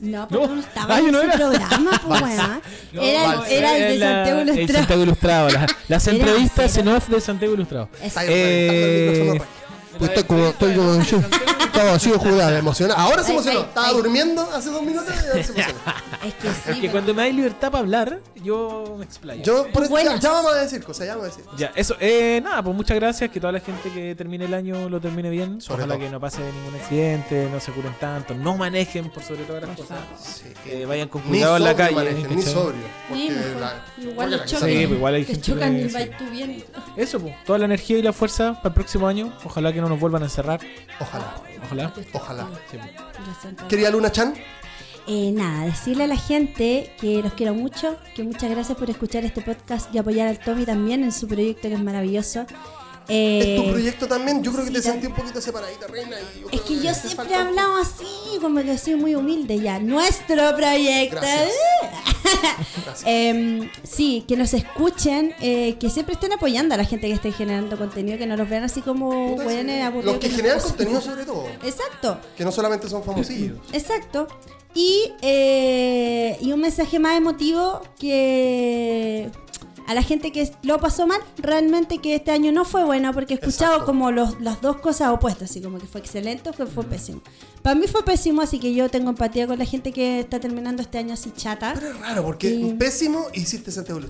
S4: No, porque
S3: No.
S4: no estaba
S3: Ah,
S4: en
S3: yo no
S4: ese
S3: era.
S4: programa, *laughs* pues.
S3: No,
S4: Era, el- era el de Santiago
S3: El
S4: Ilustrado.
S3: Santiago Ilustrado. la- *laughs* las entrevistas en off de Santiago Ilustrado.
S1: Ahí
S3: Eh,
S1: el. Pues como, estoy como, sí, *laughs* estaba así jugada, emocionado. Ahora se emocionó.
S4: ay,
S1: Estaba
S4: ay.
S1: durmiendo hace dos minutos y ahora se *laughs* emocionó.
S4: Es que sí.
S3: Es que
S4: pero-
S3: cuando me dais libertad para hablar, yo me explayo.
S1: Yo, por eso, ya,
S4: Buenas.
S1: ya vamos a decir cosas, ya vamos a decir.
S3: Ya, eso, eh, nada, pues muchas gracias, que toda la gente que termine el año lo termine bien.
S1: Sobre
S3: Ojalá
S1: todo.
S3: que no pase ningún accidente, no se curen tanto, no manejen por sobre todas las cosas.
S1: Sí.
S3: Eh, vayan con
S1: Ni
S3: cuidado en la
S1: sobrio
S3: calle.
S1: manejen, ni
S3: ¿cachai?
S1: sobrio. Porque
S4: Sí, mejor.
S1: la-
S4: Igual
S1: porque
S4: los
S1: la-
S4: chocan.
S3: Sí, pues igual hay
S4: Te
S3: gente
S4: chocan
S3: que-
S4: y
S3: sí.
S4: vas tú bien.
S3: Eso, pues, toda la energía y la fuerza para el próximo año. Ojalá que no nos vuelvan a encerrar.
S1: Ojalá,
S3: Ojalá.
S1: ojalá.
S3: Sí.
S1: Quería Luna Chan,
S4: Eh, nada, decirle a la gente que los quiero mucho, que muchas gracias por escuchar este podcast y apoyar al Tommy también en su proyecto que es maravilloso. Eh,
S1: ¿es tu proyecto también? Yo creo que
S4: sí,
S1: te sentí un poquito separadita, reina. y yo
S4: Es que yo siempre he hablado así, como que soy muy humilde ya. Nuestro proyecto.
S1: Gracias. Gracias. *laughs*
S4: Em, sí, que nos escuchen, eh, que siempre estén apoyando a la gente que esté generando contenido, que no los vean así como buenos aburridos.
S1: Los que generan contenido sobre todo.
S4: Exacto.
S1: Que no solamente son famosillos. *laughs*
S4: Exacto. Y, eh, y un mensaje más emotivo que a la gente que lo pasó mal, realmente que este año no fue bueno porque he escuchado
S1: Exacto.
S4: como los, las dos cosas opuestas, así como que fue excelente o que fue pésimo. Para mí fue pésimo, así que yo tengo empatía con la gente que está terminando este año así chata.
S1: Pero es raro, porque pésimo hiciste Santiago.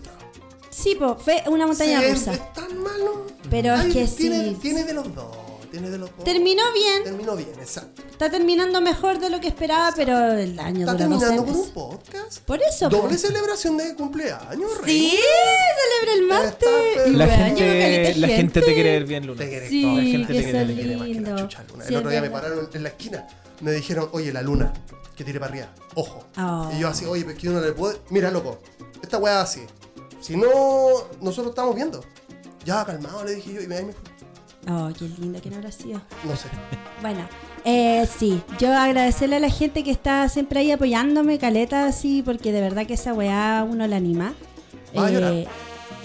S4: Sí, po, fue una montaña
S1: Sí,
S4: rusa.
S1: Es, tan malo.
S4: Pero es que
S1: tiene,
S4: sí.
S1: Tiene de los dos. Tiene de los dos.
S4: Terminó bien,
S1: Terminó bien, exacto.
S4: está terminando mejor de lo que esperaba, pero el año
S1: Está
S4: dura 12
S1: terminando con un podcast.
S4: Por eso.
S1: Doble celebración de cumpleaños,
S4: Sí,
S1: reina.
S4: celebra el martes.
S3: La, gente, la gente te quiere ver bien, Luna.
S1: Te quiere
S4: Sí,
S1: todo.
S3: La gente te quiere, te quiere
S1: Quiere más que la
S4: lindo.
S1: chucha, Luna.
S4: Sí,
S1: el otro día me pararon en la esquina. Me dijeron, oye, la luna, que tire para arriba. Ojo.
S4: Oh.
S1: Y yo así, oye, pero que uno le puede. Mira, loco, esta weá así. Si no, nosotros estamos viendo. Ya, calmado, le dije yo. Y me, ahí me fui.
S4: Oh, qué lindo que no habrá sido.
S1: No sé.
S4: Bueno, eh, sí, yo agradecerle a la gente que está siempre ahí apoyándome, caleta, así, porque de verdad que esa weá uno la anima.
S1: Va a.
S4: Eh,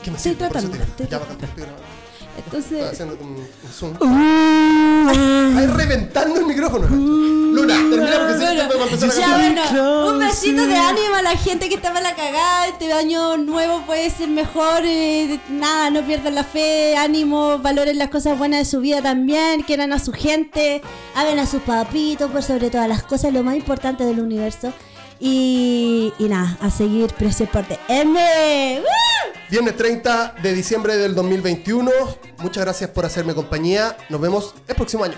S1: me
S4: Estoy tratando, estoy tratando. entonces,
S1: Estoy haciendo un, un zoom. Ay, reventando el micrófono. Luna, termina porque si no podemos empezar a
S4: ya,
S1: cantar.
S4: bueno, un besito de ánimo a la gente que estaba en la cagada. Este año nuevo puede ser mejor. eh, nada, no pierdan la fe, ánimo, valoren las cosas buenas de su vida también. Quieran a su gente, amen a sus papitos, por sobre todas las cosas, lo más importante del universo. Y, nada, a seguir Precio Porte M. ¡Woo!
S1: Viernes 30 de diciembre del 2021. Muchas gracias por hacerme compañía. Nos vemos el próximo año.